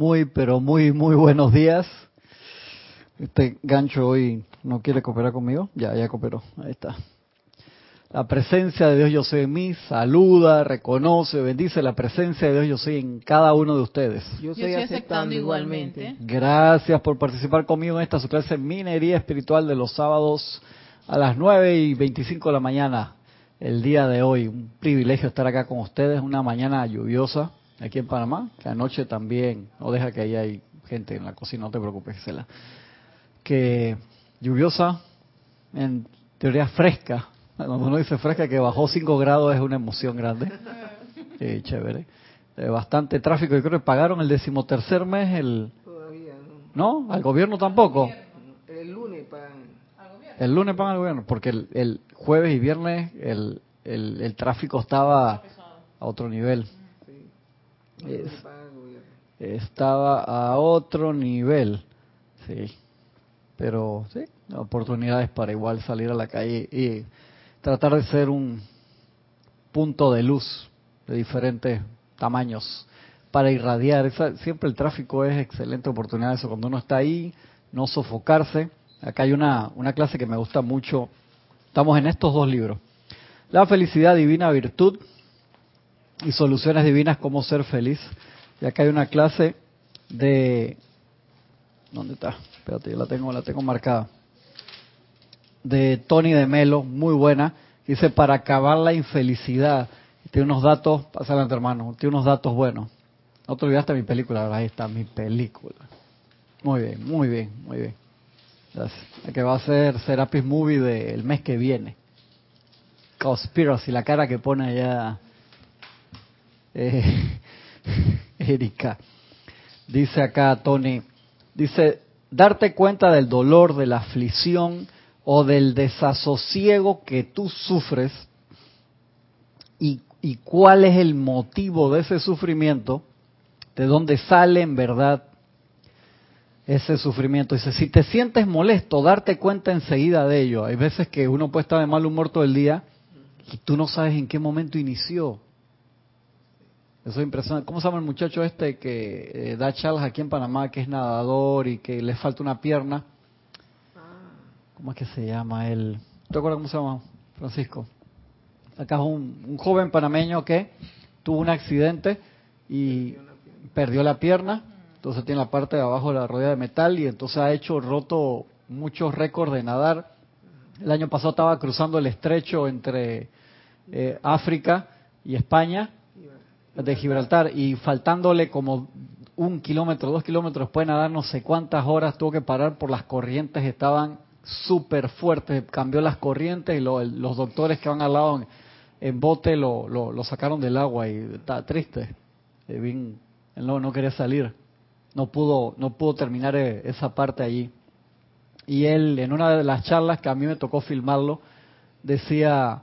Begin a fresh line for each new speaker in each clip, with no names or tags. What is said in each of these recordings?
Muy, pero muy, muy buenos días. Este gancho hoy no quiere cooperar conmigo. Ya, ya cooperó. Ahí está. La presencia de Dios yo soy en mí, saluda, reconoce, bendice la presencia de Dios yo soy en cada uno de ustedes.
Yo estoy, aceptando, igualmente.
Gracias por participar conmigo en esta su clase Minería Espiritual de los sábados a las 9 y 25 de la mañana. El día de hoy, un privilegio estar acá con ustedes, una mañana lluviosa aquí en Panamá, que anoche también, no deja que ahí hay gente en la cocina, no te preocupes, Gisela. Que lluviosa, en teoría fresca, cuando uno dice fresca que bajó 5 grados es una emoción grande. Eh, chévere. Eh, bastante tráfico, yo creo que pagaron el decimotercer mes el...
Todavía no.
¿No? ¿Al gobierno tampoco?
El lunes pagan.
El lunes pagan al gobierno, porque el, el jueves y viernes el, el, el tráfico estaba a otro nivel. Es- estaba a otro nivel. Sí. Pero sí, oportunidades para igual salir a la calle y tratar de ser un punto de luz de diferentes tamaños para irradiar. Esa- siempre el tráfico es excelente oportunidad eso cuando uno está ahí, no sofocarse. Acá hay una, una clase que me gusta mucho. Estamos en estos dos libros. La felicidad divina virtud y soluciones divinas cómo ser feliz. Y acá hay una clase de ¿dónde está? Espérate, yo la tengo, la tengo marcada. De Tony de Melo, muy buena. Dice para acabar la infelicidad. Tiene unos datos, pasa adelante hermano, tiene unos datos buenos. No te olvidaste mi película, ahí está mi película. Muy bien, muy bien, muy bien. La que va a ser Serapis Movie del mes que viene. Conspiracy, la cara que pone allá eh, Erika. Dice acá Tony, dice, darte cuenta del dolor, de la aflicción o del desasosiego que tú sufres y, y cuál es el motivo de ese sufrimiento, de dónde sale en verdad ese sufrimiento. Dice, si te sientes molesto, darte cuenta enseguida de ello. Hay veces que uno puede estar de mal humor todo el día y tú no sabes en qué momento inició. Eso es impresionante. ¿Cómo se llama el muchacho este que eh, da charlas aquí en Panamá, que es nadador y que le falta una pierna? ¿Cómo es que se llama él? ¿Te acuerdas cómo se llama, Francisco? Acá es un, un joven panameño que tuvo un accidente y perdió la pierna, entonces tiene la parte de abajo de la rodilla de metal y entonces ha hecho roto muchos récords de nadar. El año pasado estaba cruzando el estrecho entre eh, África y España de Gibraltar. Y faltándole como un kilómetro, dos kilómetros después de nadar no sé cuántas horas. Tuvo que parar por las corrientes, estaban súper fuertes, cambió las corrientes y los doctores que van al lado en, bote lo, lo, lo sacaron del agua y está triste, Eh, bien, él no, no quería salir, no pudo, no pudo terminar eh, esa parte allí. Y él, en una de las charlas que a mí me tocó filmarlo, decía,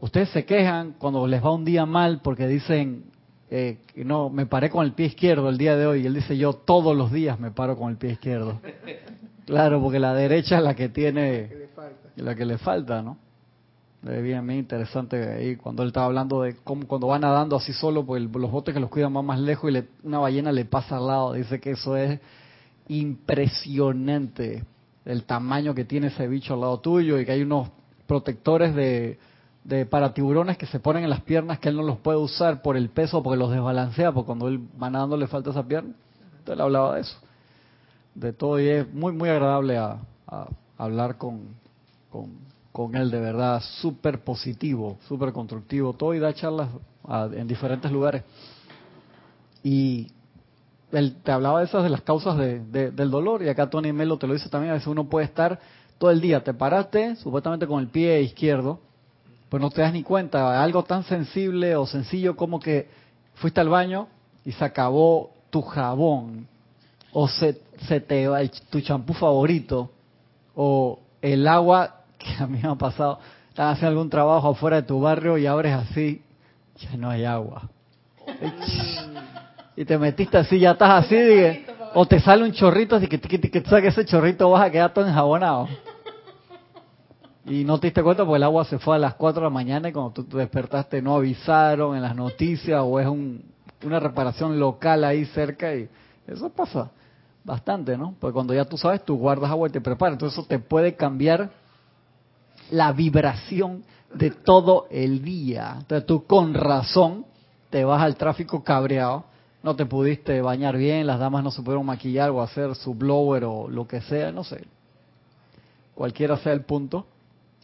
ustedes se quejan cuando les va un día mal porque dicen, eh, que no, me paré con el pie izquierdo el día de hoy. Y él dice, yo todos los días me paro con el pie izquierdo. Claro, porque la derecha es la que
Que
tiene,
le falta.
la que le falta, ¿no? Es bien, bien interesante ahí cuando él estaba hablando de cómo cuando va nadando así solo, pues el- los botes que los cuidan van más lejos y le- una ballena le pasa al lado. Dice que eso es impresionante el tamaño que tiene ese bicho al lado tuyo y que hay unos protectores de, de para tiburones que se ponen en las piernas que él no los puede usar por el peso porque los desbalancea porque cuando él va nadando le falta esa pierna. Entonces él hablaba de eso. De todo y es muy muy agradable a, a hablar con, con, él de verdad súper positivo súper constructivo. Todo y da charlas en diferentes lugares. Y él te hablaba de esas de las causas de, de- del dolor y acá Tony Melo te lo dice también a veces uno puede estar todo el día te paraste supuestamente con el pie izquierdo pues no te das ni cuenta. Algo tan sensible o sencillo como que fuiste al baño y se acabó tu jabón o se, se te va tu champú favorito o el agua que a mí me ha pasado. Estás haciendo algún trabajo afuera de tu barrio y abres así ya no hay agua. Y te metiste así, ya estás así, dije, o te sale un chorrito, así que, que, que, que ese chorrito vas a quedar todo enjabonado. Y no te diste cuenta porque el agua se fue a las 4 de la mañana y cuando tú te despertaste no avisaron en las noticias o es un, una reparación local ahí cerca y Eso pasa bastante, ¿no? Porque cuando ya tú sabes, tú guardas agua y te preparas. Entonces eso te puede cambiar la vibración de todo el día. Entonces tú con razón te vas al tráfico cabreado, no te pudiste bañar bien, las damas no se pudieron maquillar o hacer su blower o lo que sea, no sé. Cualquiera sea el punto.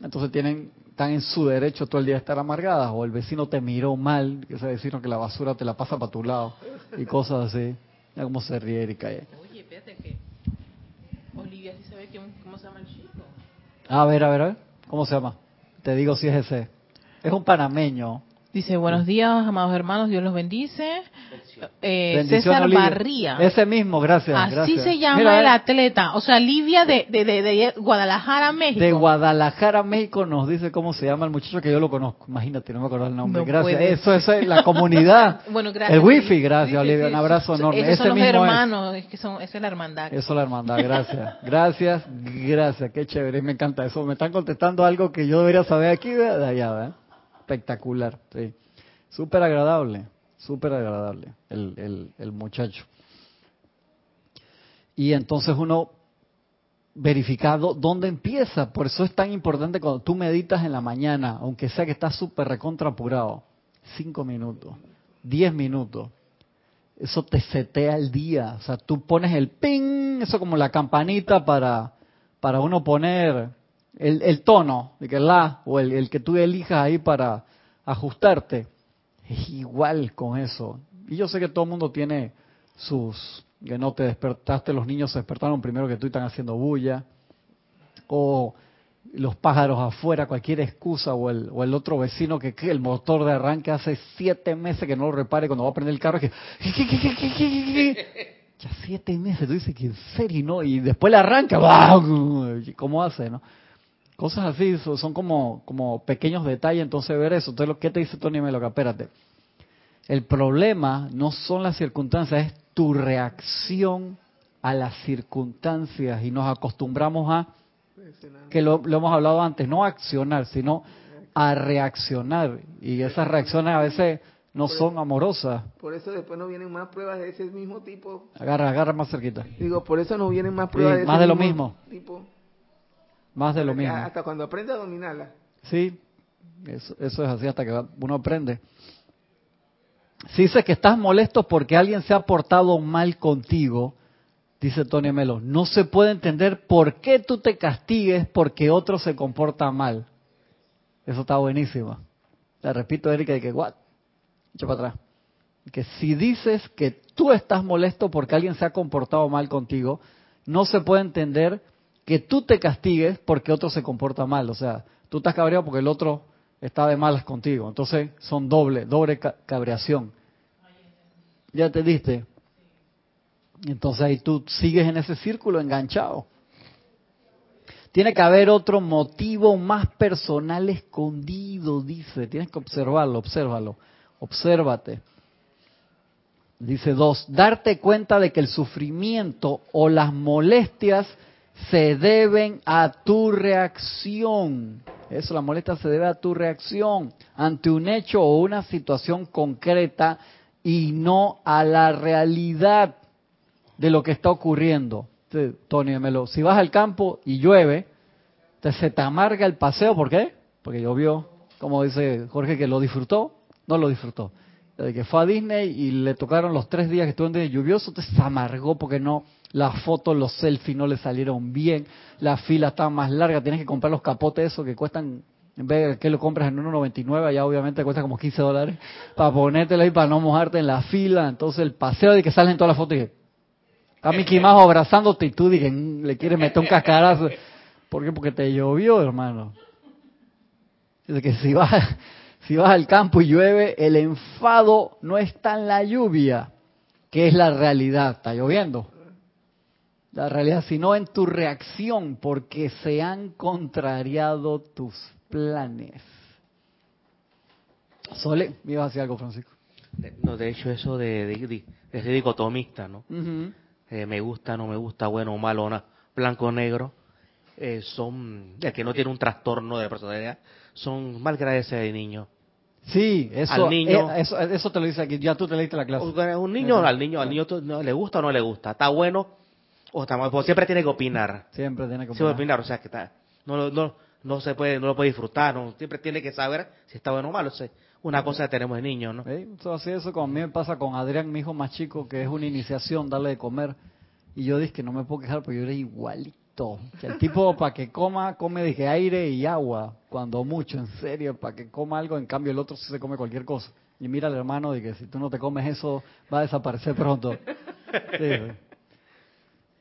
Entonces tienen están en su derecho todo el día de estar amargadas o el vecino te miró mal, ese vecino que la basura te la pasa para tu lado y cosas así. Ya como se ríe Erika.
Oye, espérate que Olivia sí sabe cómo se llama el chico.
A ver, a ver, a ver. ¿Cómo se llama? Te digo si es ese. Es un panameño.
Dice, buenos días, amados hermanos, Dios los bendice. Eh, César Barría.
Ese mismo, gracias.
Así se llama el eh. atleta. O sea, Livia de, de, de, Guadalajara, México.
De Guadalajara, México nos dice cómo se llama el muchacho que yo lo conozco. Imagínate, no me acuerdo el nombre. gracias. Eso, eso es la comunidad.
bueno, gracias.
El wifi, gracias, Olivia. Un abrazo enorme.
Esos son los hermanos, es. que son, esa es la hermandad.
Eso es la hermandad, gracias. Gracias, gracias. Qué chévere, me encanta eso. Me están contestando algo que yo debería saber aquí de allá, ¿verdad? Espectacular, sí. Súper agradable, súper agradable el, el, muchacho. Y entonces uno verificado dónde empieza. Por eso es tan importante cuando tú meditas en la mañana, aunque sea que estás súper recontrapurado, cinco minutos, diez minutos. Eso te setea el día. O sea, tú pones el ping, eso como la campanita para, para uno poner el, el tono, de que la, o el, el que tú elijas ahí para ajustarte. Es igual con eso. Y yo sé que todo el mundo tiene sus, que no te despertaste, los niños se despertaron primero que tú y están haciendo bulla, o los pájaros afuera, cualquier excusa, o el, o el otro vecino que, el motor de arranque hace siete meses que no lo repare cuando va a prender el carro, que, ya siete meses, tú dices que en serio, ¿no? Y después le arranca, ¿cómo hace, no? Cosas así son como, como pequeños detalles, entonces ver eso. Entonces, ¿qué te dice Tony Meloca? Espérate. El problema no son las circunstancias, es tu reacción a las circunstancias y nos acostumbramos a, que lo, hemos hablado antes, no a accionar, sino a reaccionar. Y esas reacciones a veces no son amorosas.
Por eso después no vienen más pruebas de ese mismo tipo.
Agarra, agarra más cerquita.
Digo, por eso no vienen más pruebas de
más
de
lo mismo.
tipo.
Más de lo mismo.
Hasta cuando aprende a dominarla.
Sí, eso, eso es así hasta que uno aprende. Si dice que estás molesto porque alguien se ha portado mal contigo, dice Tony Melo, no se puede entender por qué tú te castigues porque otro se comporta mal. Eso está buenísimo. Le repito, Erika, de que, what? Echa para atrás. Que si dices que tú estás molesto porque alguien se ha comportado mal contigo, no se puede entender que tú te castigues porque otro se comporta mal. O sea, tú estás cabreado porque el otro está de malas contigo. Entonces son doble, doble cabreación. ¿Ya te diste? Entonces ahí tú sigues en ese círculo enganchado. Tiene que haber otro motivo más personal escondido, dice. Tienes que observarlo, obsérvalo, obsérvate. Dice dos, darte cuenta de que el sufrimiento o las molestias se deben a tu reacción. Eso, la molestia se debe a tu reacción ante un hecho o una situación concreta y no a la realidad de lo que está ocurriendo. Tony si vas al campo y llueve, te, se te amarga el paseo, ¿por qué? Porque llovió, como dice Jorge, que lo disfrutó, no lo disfrutó. Desde que fue a Disney y le tocaron los tres días que estuvo en Disney lluvioso, te se amargó porque no las fotos, los selfies no le salieron bien, la fila estaba más larga, tienes que comprar los capotes esos que cuestan, en vez de que lo compras en 1.99, ya obviamente cuesta como 15 dólares, para ponértelo ahí para no mojarte en la fila, entonces el paseo de que salen todas las fotos y está Mickey Mouse abrazándote y tú dije, mm, le quieres meter un cascarazo, ¿por qué? Porque te llovió, hermano. Dice que si vas, si vas al campo y llueve, el enfado no está en la lluvia, que es la realidad, está lloviendo la realidad, sino en tu reacción, porque se han contrariado tus planes. Sole, me ibas a decir algo, Francisco.
No, de hecho, eso de, de, de, dicotomista, ¿no? Eh, me gusta, no me gusta, bueno o malo, no, blanco o negro, eh, son, el que no tiene un trastorno de personalidad, son malgrades de niño.
Sí, eso,
Al niño.
eh, eso, eso te lo dice aquí, ya tú te leíste la clase.
Un niño, al niño, al niño no, le gusta o no le gusta, está bueno o mal, porque siempre tiene que opinar.
Siempre tiene que
Siempre
opinar.
opinar, o sea que está, no, lo- no, no se puede, no lo puede disfrutar, no, siempre tiene que saber si está bueno o malo. O sea, una cosa que tenemos de niños, ¿no?
¿Eh? Eso, así eso me pasa con Adrián, mi hijo más chico, que es una iniciación darle de comer. Y yo dije que no me puedo quejar porque yo era igualito. Que el tipo para que coma, come dije aire y agua, cuando mucho, en serio, para que coma algo, en cambio el otro sí se come cualquier cosa. Y mira al hermano de que si tú no te comes eso, va a desaparecer pronto. Sí.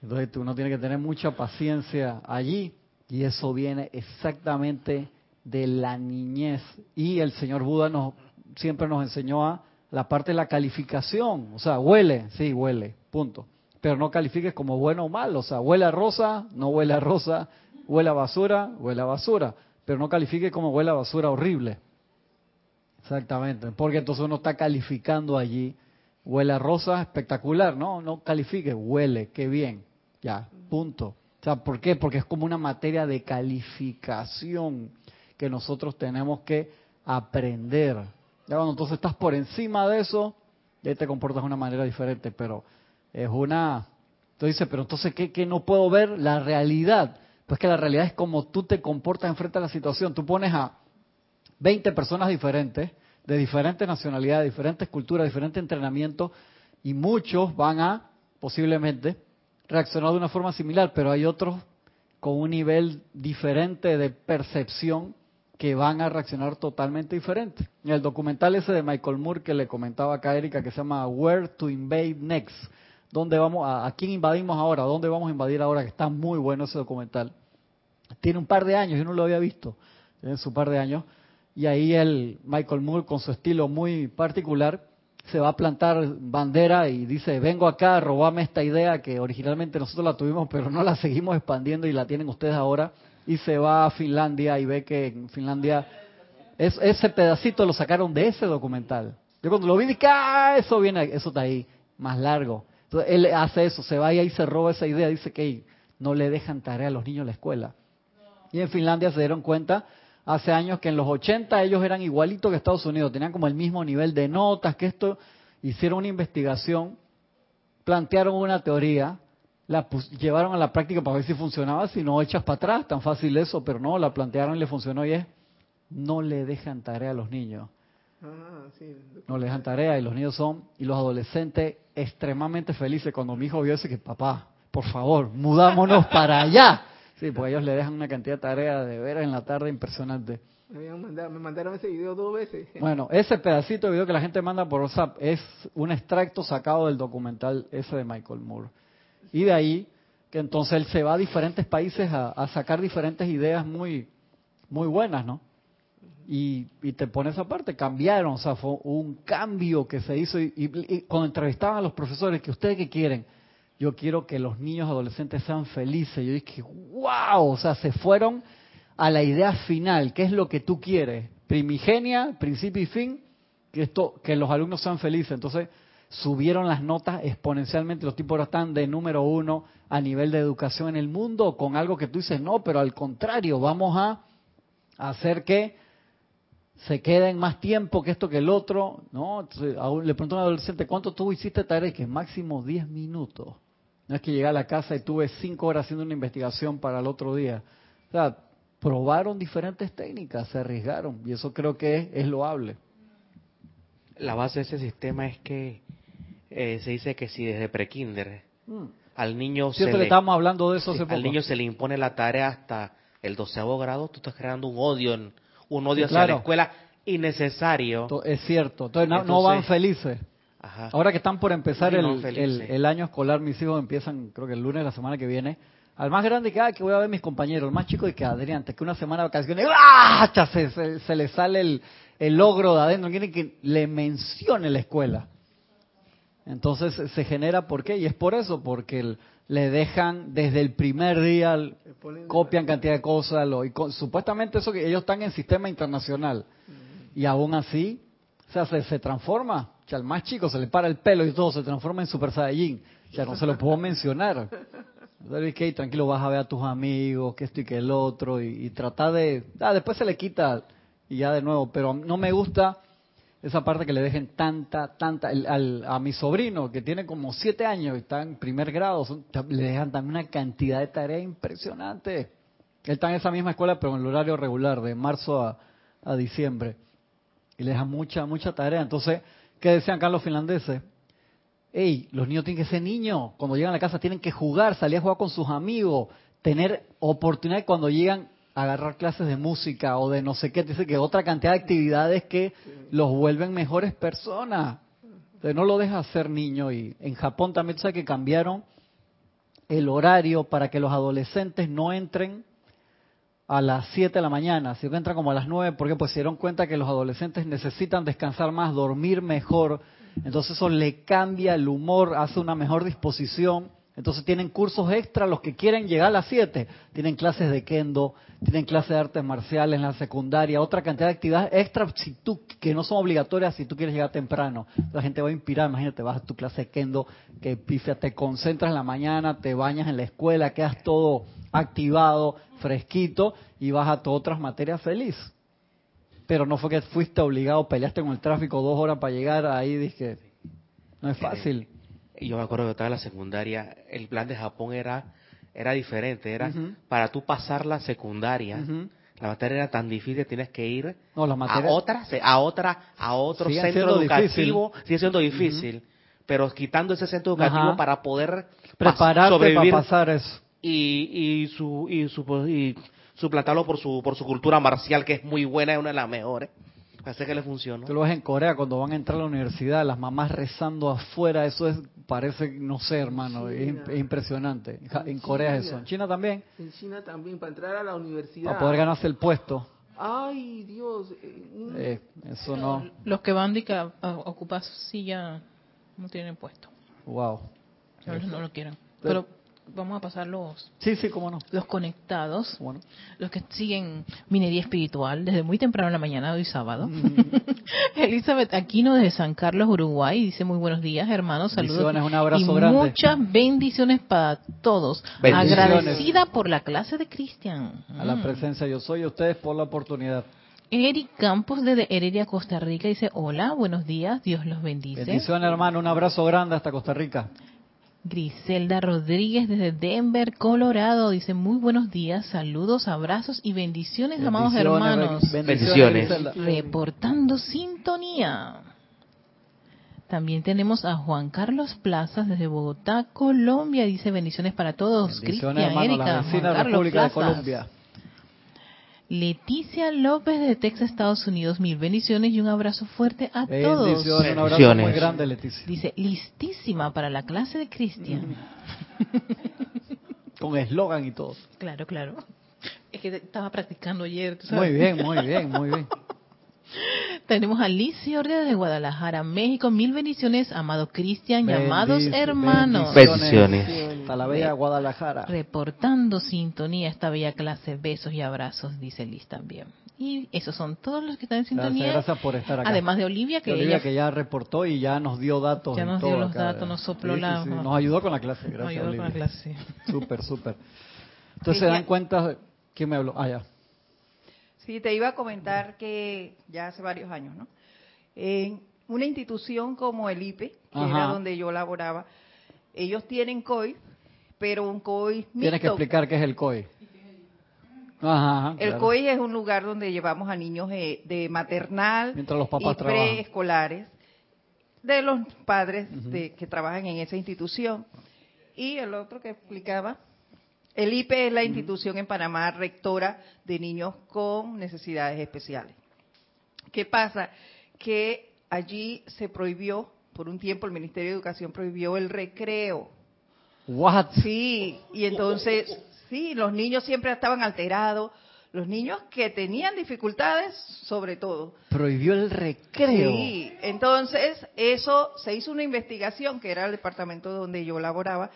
Entonces uno tiene que tener mucha paciencia allí. Y eso viene exactamente de la niñez. Y el señor Buda nos siempre nos enseñó a la parte de la calificación, o sea, huele, sí, huele, punto. Pero no califiques como bueno o malo, o sea, huele a rosa, no huele a rosa, huele a basura, huele a basura, pero no califique como huele a basura horrible. Exactamente, porque entonces uno está calificando allí, huele a rosa, espectacular, no, no califique, huele, qué bien, ya, punto. O sea, ¿por qué? Porque es como una materia de calificación que nosotros tenemos que aprender. Ya cuando entonces estás por encima de eso, ya te comportas de una manera diferente, pero es una... Tú dices, pero entonces, ¿qué, qué no puedo ver? La realidad. Pues que la realidad es como tú te comportas enfrente a la situación. Tú pones a 20 personas diferentes, de diferentes nacionalidades, diferentes culturas, diferente entrenamiento, y muchos van a, posiblemente, reaccionar de una forma similar, pero hay otros con un nivel diferente de percepción que van a reaccionar totalmente diferente. En el documental ese de Michael Moore que le comentaba acá a Erika, que se llama Where to Invade Next, ¿dónde vamos a, quién invadimos ahora? ¿Dónde vamos a invadir ahora? Que está muy bueno ese documental. Tiene un par de años, yo no lo había visto, tiene su par de años, y ahí el Michael Moore con su estilo muy particular se va a plantar bandera y dice, vengo acá, robame esta idea que originalmente nosotros la tuvimos, pero no la seguimos expandiendo y la tienen ustedes ahora, y se va a Finlandia y ve que en Finlandia es, ese pedacito lo sacaron de ese documental. Yo cuando lo vi dije, ah, eso viene, eso está ahí, más largo. Entonces él hace eso, se va y ahí se roba esa idea, dice que no le dejan tarea a los niños la escuela. Y en Finlandia se dieron cuenta hace años que en los 80 ellos eran igualitos que Estados Unidos, tenían como el mismo nivel de notas, que esto, hicieron una investigación, plantearon una teoría, la pus- llevaron a la práctica para ver si funcionaba, si no echas para atrás, tan fácil eso, pero no, la plantearon y le funcionó y es, no le dejan tarea a los niños,
Ah, sí.
no le dejan tarea y los niños son, y los adolescentes extremadamente felices cuando mi hijo vio ese que, papá, por favor, mudámonos para allá. Sí, porque ellos le dejan una cantidad de tarea de veras en la tarde impresionante.
Me, habían mandado- me mandaron ese video dos veces.
Bueno, ese pedacito de video que la gente manda por WhatsApp es un extracto sacado del documental ese de Michael Moore. Y de ahí que entonces él se va a diferentes países a, a sacar diferentes ideas muy, muy buenas, ¿no? Y, y te pone esa parte, cambiaron, o sea, fue un cambio que se hizo. Y, y- y cuando entrevistaban a los profesores, que ustedes qué quieren, yo quiero que los niños adolescentes sean felices. Yo dije, wow, o sea, se fueron a la idea final, ¿qué es lo que tú quieres? Primigenia, principio y fin, que esto, que los alumnos sean felices. Entonces, subieron las notas exponencialmente, los tipos ahora están de número uno a nivel de educación en el mundo, con algo que tú dices, no, pero al contrario, vamos a hacer que se queden más tiempo que esto que el otro, ¿no? Entonces, le preguntó a un adolescente, ¿cuánto tú hiciste tarea? Que máximo 10 minutos. No es que llegué a la casa y tuve 5 horas haciendo una investigación para el otro día. O sea, probaron diferentes técnicas, se arriesgaron, y eso creo que es, es loable.
La base de ese sistema es que eh, se dice que si desde prekinder
Mm.
al niño se
Cierto que
le,
estábamos hablando de eso
sí,
hace poco.
al niño se le impone la tarea hasta el doceavo grado, tú estás creando un odio, un odio
Sí,
hacia
claro.
la escuela innecesario.
Es cierto. Entonces, no, no van felices.
Ajá.
Ahora que están por empezar
Sí, no,
el, el- el año escolar, mis hijos empiezan, creo que el lunes de la semana que viene. Al más grande que, ah, que voy a ver mis compañeros. El más chico de que Adrián, antes que una semana de vacaciones, ¡ah! Se, se- se le sale el, el logro de adentro. Quieren que le mencione la escuela. Entonces se- genera, ¿por qué? Y es por eso, porque el- le dejan desde el primer día, copian cantidad de cosas, lo, y con- supuestamente eso que ellos están en sistema internacional. Y aún así, o sea, se, se transforma. O sea, al más chico se le para el pelo y todo, se transforma en Super Saiyajin. Sea, no se lo puedo mencionar. Ok, tranquilo, vas a ver a tus amigos, que esto y que el otro, y, y tratar de... Ah, después se le quita y ya de nuevo, pero no me gusta esa parte que le dejen tanta, tanta, a mi sobrino que tiene como siete años y está en primer grado, le dejan también una cantidad de tareas impresionante. Él está en esa misma escuela, pero en el horario regular, de marzo a, a diciembre. Y le dejan mucha, mucha tarea. Entonces, ¿qué decían Carlos finlandeses? Ey, los niños tienen que ser niños. Cuando llegan a la casa tienen que jugar, salir a jugar con sus amigos, tener oportunidad cuando llegan a agarrar clases de música o de no sé qué. Dice que otra cantidad de actividades que los vuelven mejores personas. Entonces no lo deja ser niño. Y en Japón también sabe que cambiaron el horario para que los adolescentes no entren a las 7 de la mañana, sino que entran como a las 9, porque pues se dieron cuenta que los adolescentes necesitan descansar más, dormir mejor, entonces eso le cambia el humor, hace una mejor disposición. Entonces tienen cursos extra los que quieren llegar a las 7. Tienen clases de kendo, tienen clases de artes marciales en la secundaria, otra cantidad de actividades extra si tú, que no son obligatorias si tú quieres llegar temprano. La gente va a inspirar, imagínate, vas a tu clase de kendo, que pifia, te concentras en la mañana, te bañas en la escuela, quedas todo activado, fresquito y vas a todas otras materias feliz pero no fue que fuiste obligado, peleaste con el tráfico dos horas para llegar ahí, dije, no es fácil.
Yo me acuerdo que estaba en la secundaria, el plan de Japón era era diferente, era para tú pasar la secundaria, la materia era tan difícil, tienes que ir a otra, a otra, a otro centro educativo, sigue siendo difícil, pero quitando ese centro educativo para poder
prepararte para pasar eso.
Y, y su y su y suplantarlo por su, por su cultura marcial, que es muy buena, es una de las mejores. Parece que le funciona.
Tú lo ves en Corea cuando van a entrar a la universidad, las mamás rezando afuera, eso es, parece, no sé, hermano, es, impresionante. En, Corea es eso. ¿En China también?
En China también, para entrar a la universidad.
Para poder ganarse el puesto.
Ay, Dios. Eh,
eh, eso no.
Los que van a ocupar silla no tienen puesto.
Wow.
No, no lo quieren. Pero vamos a pasar los
sí sí cómo no
los conectados bueno. los que siguen minería espiritual desde muy temprano en la mañana de hoy sábado mm. Elizabeth Aquino desde San Carlos Uruguay dice muy buenos días hermanos saludos
un abrazo
y muchas bendiciones para todos agradecida por la clase de Cristian
a la mm. presencia yo soy ustedes por la oportunidad
Eric Campos desde Heredia, Costa Rica dice, hola, buenos días, Dios los bendice.
Bendiciones hermano, un abrazo grande hasta Costa Rica.
Griselda Rodríguez desde Denver, Colorado, dice muy buenos días, saludos, abrazos y bendiciones, amados hermanos.
Bendiciones.
Reportando sintonía. También tenemos a Juan Carlos Plazas desde Bogotá, Colombia, dice bendiciones para todos. Cristian, Erika, Juan Carlos Plazas. Colombia. Leticia López de Texas, Estados Unidos. Mil bendiciones y un abrazo fuerte a todos.
Bendiciones, un abrazo muy grande, Leticia.
Dice, listísima para la clase de Cristian.
Con eslogan y todo.
Claro, claro. Es que estaba practicando ayer.
Muy bien, muy bien, muy bien.
Tenemos a Liz Ordea de Guadalajara, México. Mil bendiciones, amado Cristian y amados hermanos.
Bendiciones.
Hasta la bella Guadalajara.
Reportando sintonía esta bella clase. Besos y abrazos, dice Liz también. Y esos son todos los que están en sintonía.
Gracias, por estar acá.
Además de Olivia, que,
Olivia que ya reportó y ya nos dio datos.
Ya nos dio los datos, nos sopló la...
Nos ayudó con la clase, gracias. Nos ayudó con la clase. Súper, súper. Entonces se dan cuenta... ¿Quién me habló? Ah, ya.
Sí, te iba a comentar que ya hace varios años, ¿no? En una institución como el IPE, que era donde yo laboraba, ellos tienen COI, pero un COI mixto.
Tienes que explicar qué es el COI.
Ajá, el COI es un lugar donde llevamos a niños de, maternal
Mientras los papás
y preescolares de los padres de, que trabajan en esa institución. Y el otro que explicaba el IPE es la institución en Panamá rectora de niños con necesidades especiales. ¿Qué pasa? Que allí se prohibió, por un tiempo el Ministerio de Educación prohibió el recreo.
What?
Sí, y entonces, sí, los niños siempre estaban alterados, los niños que tenían dificultades, sobre todo.
Prohibió el recreo.
Sí, entonces eso se hizo una investigación, que era el departamento donde yo laboraba,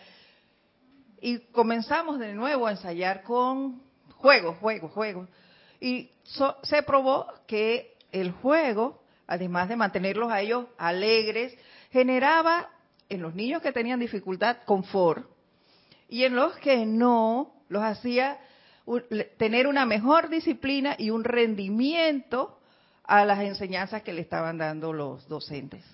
y comenzamos de nuevo a ensayar con juegos, juegos, juegos. Y se probó que el juego, además de mantenerlos a ellos alegres, generaba en los niños que tenían dificultad confort y en los que no los hacía tener una mejor disciplina y un rendimiento a las enseñanzas que le estaban dando los docentes.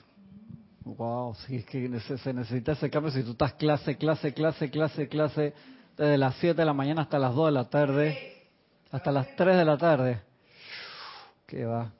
Wow, sí, es que se necesita ese cambio. Si tú estás clase, clase, clase, clase, clase, desde las 7 de la mañana hasta las 2 de la tarde, hasta las 3 de la tarde. ¿Qué va?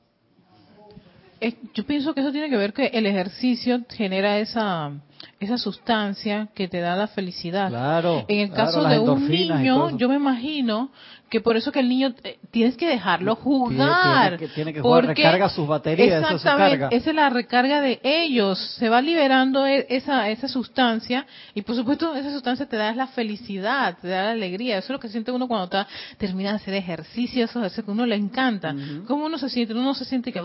yo pienso que eso tiene que ver que el ejercicio genera esa esa sustancia que te da la felicidad.
Claro.
En el caso de un niño, yo me imagino que por eso que el niño eh, tienes que dejarlo jugar.
Tiene, que, tiene que jugar, recarga sus baterías.
Exactamente, esa es, la recarga de ellos. Se va liberando e, esa, esa sustancia y por supuesto esa sustancia te da la felicidad, te da la alegría. Eso es lo que siente uno cuando está, termina de hacer ejercicio, eso es que uno le encanta. ¿Cómo uno se siente? Uno no se siente que...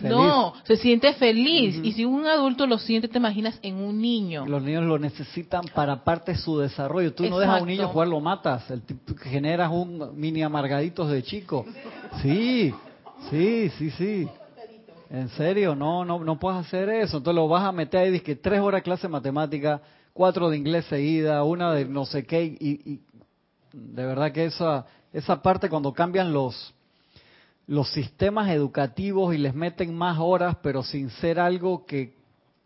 No, se siente feliz. Y si un adulto lo siente, te imaginas en un niño.
Los niños lo necesitan para parte de su desarrollo. Tú no dejas a un niño jugar, lo matas generas un mini amargaditos de chico. Sí, sí, sí, sí. En serio, no, no, no puedes hacer eso. Entonces lo vas a meter ahí, que tres horas clase de matemática, cuatro de inglés seguida, una de no sé qué, y, de verdad que esa, esa parte cuando cambian los, los sistemas educativos y les meten más horas, pero sin ser algo que,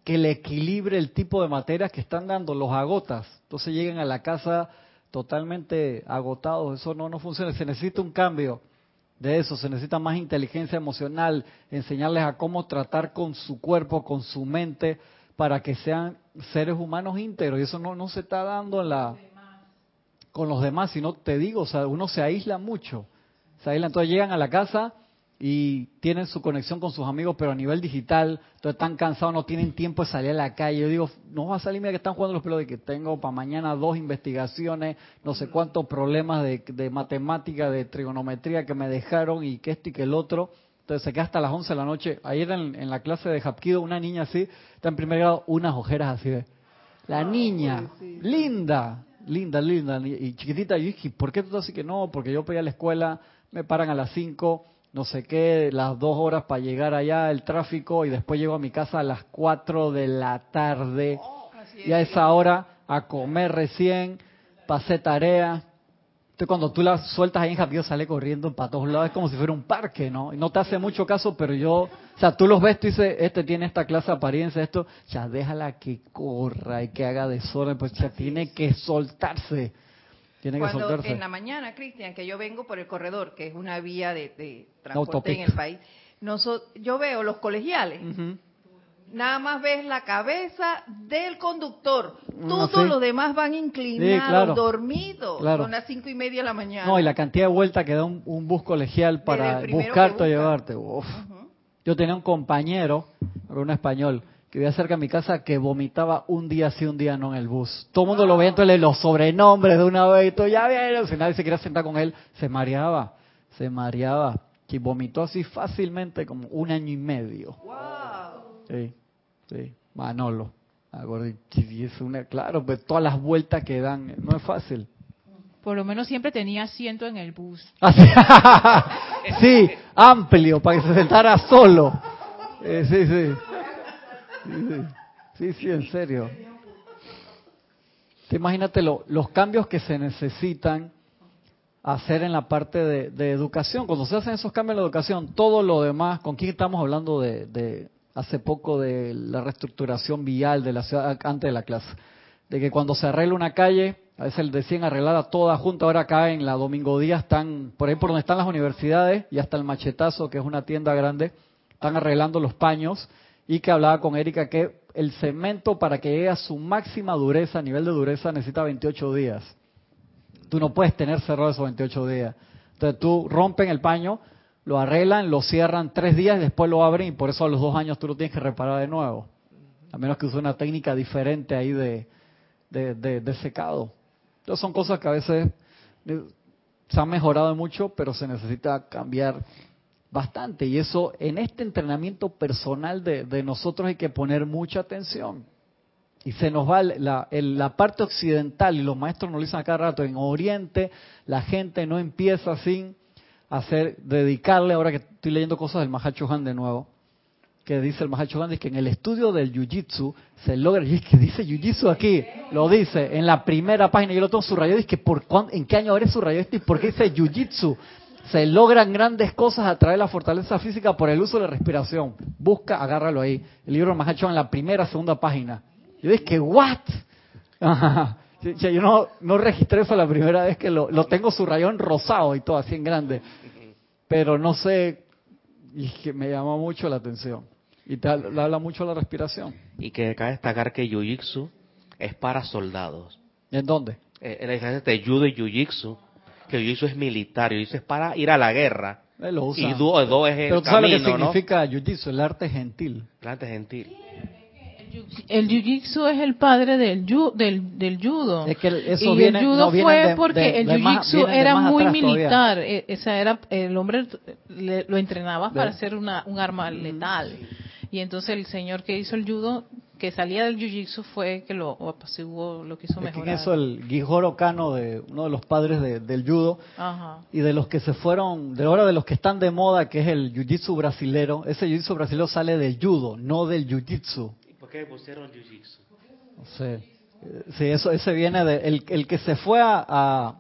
que le equilibre el tipo de materias que están dando, los agotas. Entonces llegan a la casa totalmente agotados, eso no, no funciona, se necesita un cambio de eso, se necesita más inteligencia emocional, enseñarles a cómo tratar con su cuerpo, con su mente, para que sean seres humanos íntegros, y eso no, no se está dando en la con los demás, sino te digo, o uno se aísla mucho, se aísla, entonces llegan a la casa y tienen su conexión con sus amigos, pero a nivel digital, entonces están cansados, no tienen tiempo de salir a la calle. Yo digo, no va a salir, mira que están jugando los pelos de que tengo para mañana dos investigaciones, no sé cuántos problemas de, de matemática, de trigonometría que me dejaron y que esto y que el otro. Entonces se queda hasta las 11 de la noche. Ayer en, en la clase de Hapkido, una niña así, está en primer grado, unas ojeras así de... La niña, linda, linda, linda, y chiquitita. Y dije, ¿por qué tú así que no? Porque yo pedí a la escuela, me paran a las 5 no sé qué, las dos horas para llegar allá, el tráfico, y después llego a mi casa a las cuatro de la tarde. y a esa hora a comer recién, pasé tarea. Entonces cuando tú la sueltas ahí en Japio sale corriendo para todos lados, es como si fuera un parque, ¿no? Y no te hace mucho caso, pero yo, o sea, tú los ves, tú dices, este tiene esta clase de apariencia, esto, ya déjala que corra y que haga desorden, pues ya tiene que soltarse.
Cuando en la mañana, Cristian, que yo vengo por el corredor, que es una vía de, transporte en el país, yo veo los colegiales. Nada más ves la cabeza del conductor. Todos los demás van inclinados, dormidos. Son las cinco y media de la mañana.
No, y la cantidad de vueltas que da un, bus colegial para buscarte o llevarte. Yo tenía un compañero, un español, que vivía cerca de mi casa que vomitaba un día sí, un día no en el bus. Todo el mundo lo veía, entonces los sobrenombres de una vez y todo, ya vieron, si nadie se quería sentar con él, se mareaba, se mareaba. Y vomitó así fácilmente como un año y medio.
Wow.
Sí, sí. Manolo. Es una, claro, pues todas las vueltas que dan, no es fácil.
Por lo menos siempre tenía asiento en el bus.
sí, amplio, para que se sentara solo. Eh, sí, sí. Sí, sí, en serio. imagínate los cambios que se necesitan hacer en la parte de, educación. Cuando se hacen esos cambios en la educación, todo lo demás, ¿con quién estamos hablando de, hace poco de la reestructuración vial de la ciudad antes de la clase? De que cuando se arregla una calle, a veces decían arreglada toda junta, ahora acá en la Domingo Díaz están, por ahí por donde están las universidades y hasta el Machetazo, que es una tienda grande, están arreglando los paños y que hablaba con Erika que el cemento para que llegue a su máxima dureza, nivel de dureza, necesita 28 días. Tú no puedes tener cerrado esos 28 días. Entonces tú rompen el paño, lo arreglan, lo cierran tres días y después lo abren y por eso a los dos años tú lo tienes que reparar de nuevo. A menos que use una técnica diferente ahí de, de secado. Entonces son cosas que a veces se han mejorado mucho, pero se necesita cambiar bastante. Y eso en este entrenamiento personal de, nosotros hay que poner mucha atención. Y se nos va la, la parte occidental, y los maestros nos lo dicen a cada rato, en Oriente la gente no empieza sin hacer, dedicarle, ahora que estoy leyendo cosas del Mahacho Han de nuevo, que dice el Mahacho Han, es que en el estudio del Jiu-Jitsu se logra, y es que dice Jiu-Jitsu aquí, lo dice en la primera página, yo lo tengo subrayado, y es que por, ¿en qué año habré subrayado esto y por qué dice Jiu-Jitsu? Se logran grandes cosas a través de la fortaleza física por el uso de la respiración. Busca, agárralo ahí. El libro de Mahacho en la primera, segunda página. Yo dije, ¿what? Yo no, no registré eso la primera vez que lo, lo tengo rayón rosado y todo así en grande. Pero no sé, y que me llamó mucho la atención. Y te habla mucho la respiración.
Y que cabe destacar que Jiu-Jitsu es para soldados.
¿En dónde?
Eh, en la diferencia entre Judo y Jiu-Jitsu, que Jiu-Jitsu es militar, Jiu-Jitsu es para ir a la guerra. Y
Do, es el Pero tú sabes lo que significa Jiu-Jitsu, el arte gentil.
El arte gentil.
El jiu-jitsu es el padre del, del, del judo. Es que eso y el judo fue porque el jiu-jitsu era muy militar. E, esa era, el hombre lo entrenaba para hacer una, un arma letal. Y entonces el señor que hizo el judo, que salía del jiu-jitsu, fue que lo apaciguó, lo quiso mejorar.
Es eso el Guijoro Kano, de uno de los padres del judo, y de los que se fueron, de ahora de los que están de moda, que es el jiu-jitsu brasilero, ese jiu-jitsu brasilero sale del judo, no del jiu-jitsu.
¿Y por qué pusieron jiu-jitsu?
No sé. Sí, eso, ese viene de, el, el que se fue a,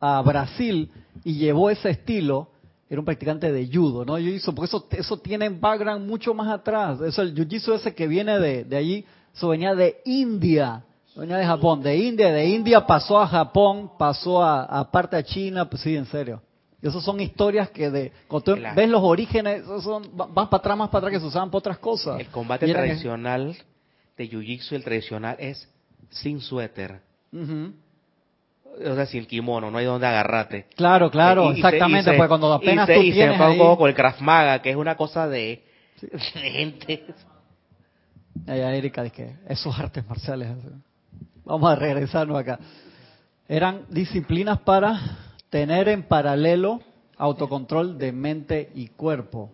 a Brasil y llevó ese estilo, era un practicante de judo, ¿no? Jiu-jitsu, porque eso, eso tiene background mucho más atrás. Eso, el jiu-jitsu ese que viene de, de allí, eso venía de India, venía de Japón, de India, de India pasó a Japón, pasó a, parte a China, pues sí, en serio. Y esas son historias que de, cuando tú ves los orígenes, son, van para atrás, más para atrás, que se usaban para otras cosas.
El combate tradicional de jiu-jitsu, el tradicional, es sin suéter o sea, sin kimono, no hay donde agarrarte.
Claro, claro, exactamente, pues cuando apenas tú y se
con el Krav Maga, que es una cosa de, gente.
Ella, Erika, dice esos artes marciales. Vamos a regresarnos acá. Eran disciplinas para tener en paralelo autocontrol de mente y cuerpo.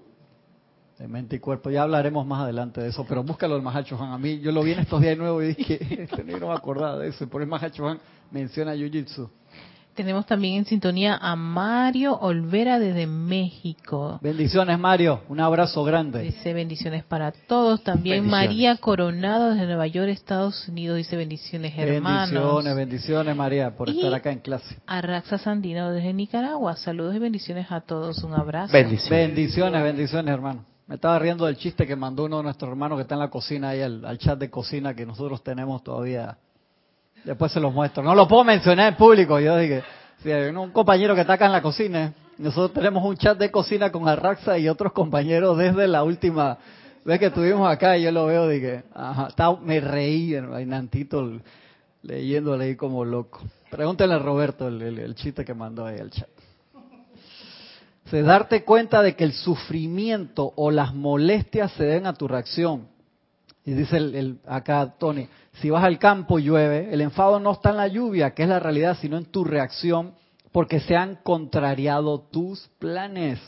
De mente y cuerpo. Ya hablaremos más adelante de eso, pero búscalo el Mahacho. A mí, yo lo vi en estos días de nuevo y dije, este no me acordaba de eso. Por el Mahacho menciona Jiu-Jitsu.
Tenemos también en sintonía a Mario Olvera desde México.
Bendiciones, Mario. Un abrazo grande.
Dice bendiciones para todos. También María Coronado desde Nueva York, Estados Unidos. Dice bendiciones, hermanos.
Bendiciones, bendiciones, María, por estar acá en clase.
A Raxa Sandino desde Nicaragua. Saludos y bendiciones a todos. Un abrazo.
Bendiciones, bendiciones, bendiciones hermano. Me estaba riendo del chiste que mandó uno de nuestros hermanos que está en la cocina ahí, al, chat de cocina que nosotros tenemos todavía. Después se los muestro. No lo puedo mencionar en público. Yo dije, si hay un compañero que está acá en la cocina, nosotros tenemos un chat de cocina con Arraxa y otros compañeros desde la última vez que estuvimos acá y yo lo veo, dije, ajá, me reí, Nantito, leyéndole ahí como loco. Pregúntale a Roberto el, chiste que mandó ahí al chat de darte cuenta de que el sufrimiento o las molestias se deben a tu reacción. Y dice el, acá Tony, si vas al campo llueve, el enfado no está en la lluvia, que es la realidad, sino en tu reacción, porque se han contrariado tus planes.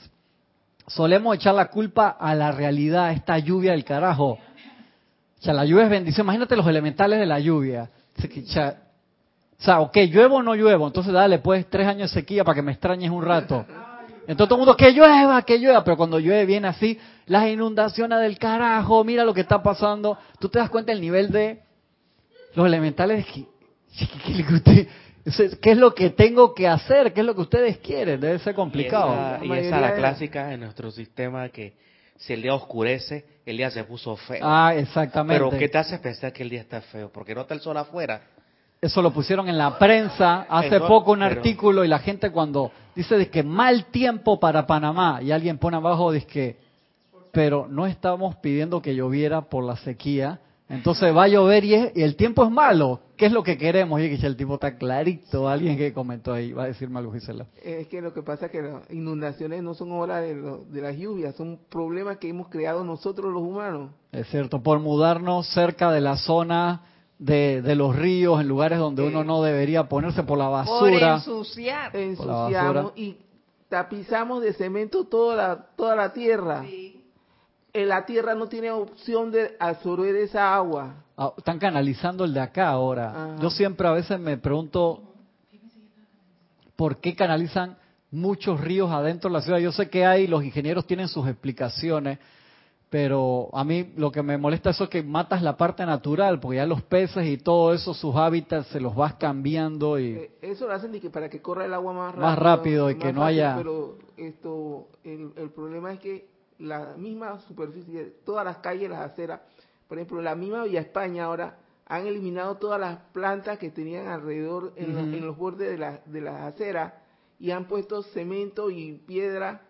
Solemos echar la culpa a la realidad, esta lluvia del carajo. O sea, la lluvia es bendición. Imagínate los elementales de la lluvia. O sea, ok, lluevo o no lluevo, entonces dale pues tres años de sequía para que me extrañes un rato. Entonces todo el mundo, que llueva, que llueva, pero cuando llueve viene así, las inundaciones del carajo, mira lo que está pasando. Tú te das cuenta del nivel de los elementales. ¿Qué es lo que tengo que hacer? ¿Qué es lo que ustedes quieren? Debe ser complicado.
Y esa, es la clásica en nuestro sistema que si el día oscurece, el día se puso feo.
Ah, exactamente.
Pero ¿qué te hace pensar que el día está feo? Porque no está el sol afuera.
Eso lo pusieron en la prensa hace poco un artículo y la gente cuando dice de que mal tiempo para Panamá y alguien pone abajo dice que pero no estamos pidiendo que lloviera por la sequía, entonces va a llover y, el tiempo es malo. ¿Qué es lo que queremos? Y que el tipo está clarito. Alguien que comentó ahí va a decirme algo, Gisela.
Es que lo que pasa es que las inundaciones no son obra de, de las lluvias, son problemas que hemos creado nosotros los humanos.
Es cierto, por mudarnos cerca de la zona de, los ríos en lugares donde uno no debería ponerse por la basura.
Por ensuciar.
Ensuciamos y tapizamos de cemento toda la, toda la tierra. Eh, la tierra no tiene opción de absorber esa agua.
Ah, están canalizando el de acá ahora. Yo siempre a veces me pregunto por qué canalizan muchos ríos adentro de la ciudad. Yo sé que hay, los ingenieros tienen sus explicaciones, pero a mí lo que me molesta eso es que matas la parte natural, porque ya los peces y todo eso, sus hábitats se los vas cambiando y...
Eh, eso lo hacen para que corra el agua más rápido.
Más rápido y que no haya...
Pero esto, el, el, problema es que la misma superficie, todas las calles, las aceras, por ejemplo, la misma Villa España ahora han eliminado todas las plantas que tenían alrededor en, los, en los bordes de, la, de las aceras y han puesto cemento y piedra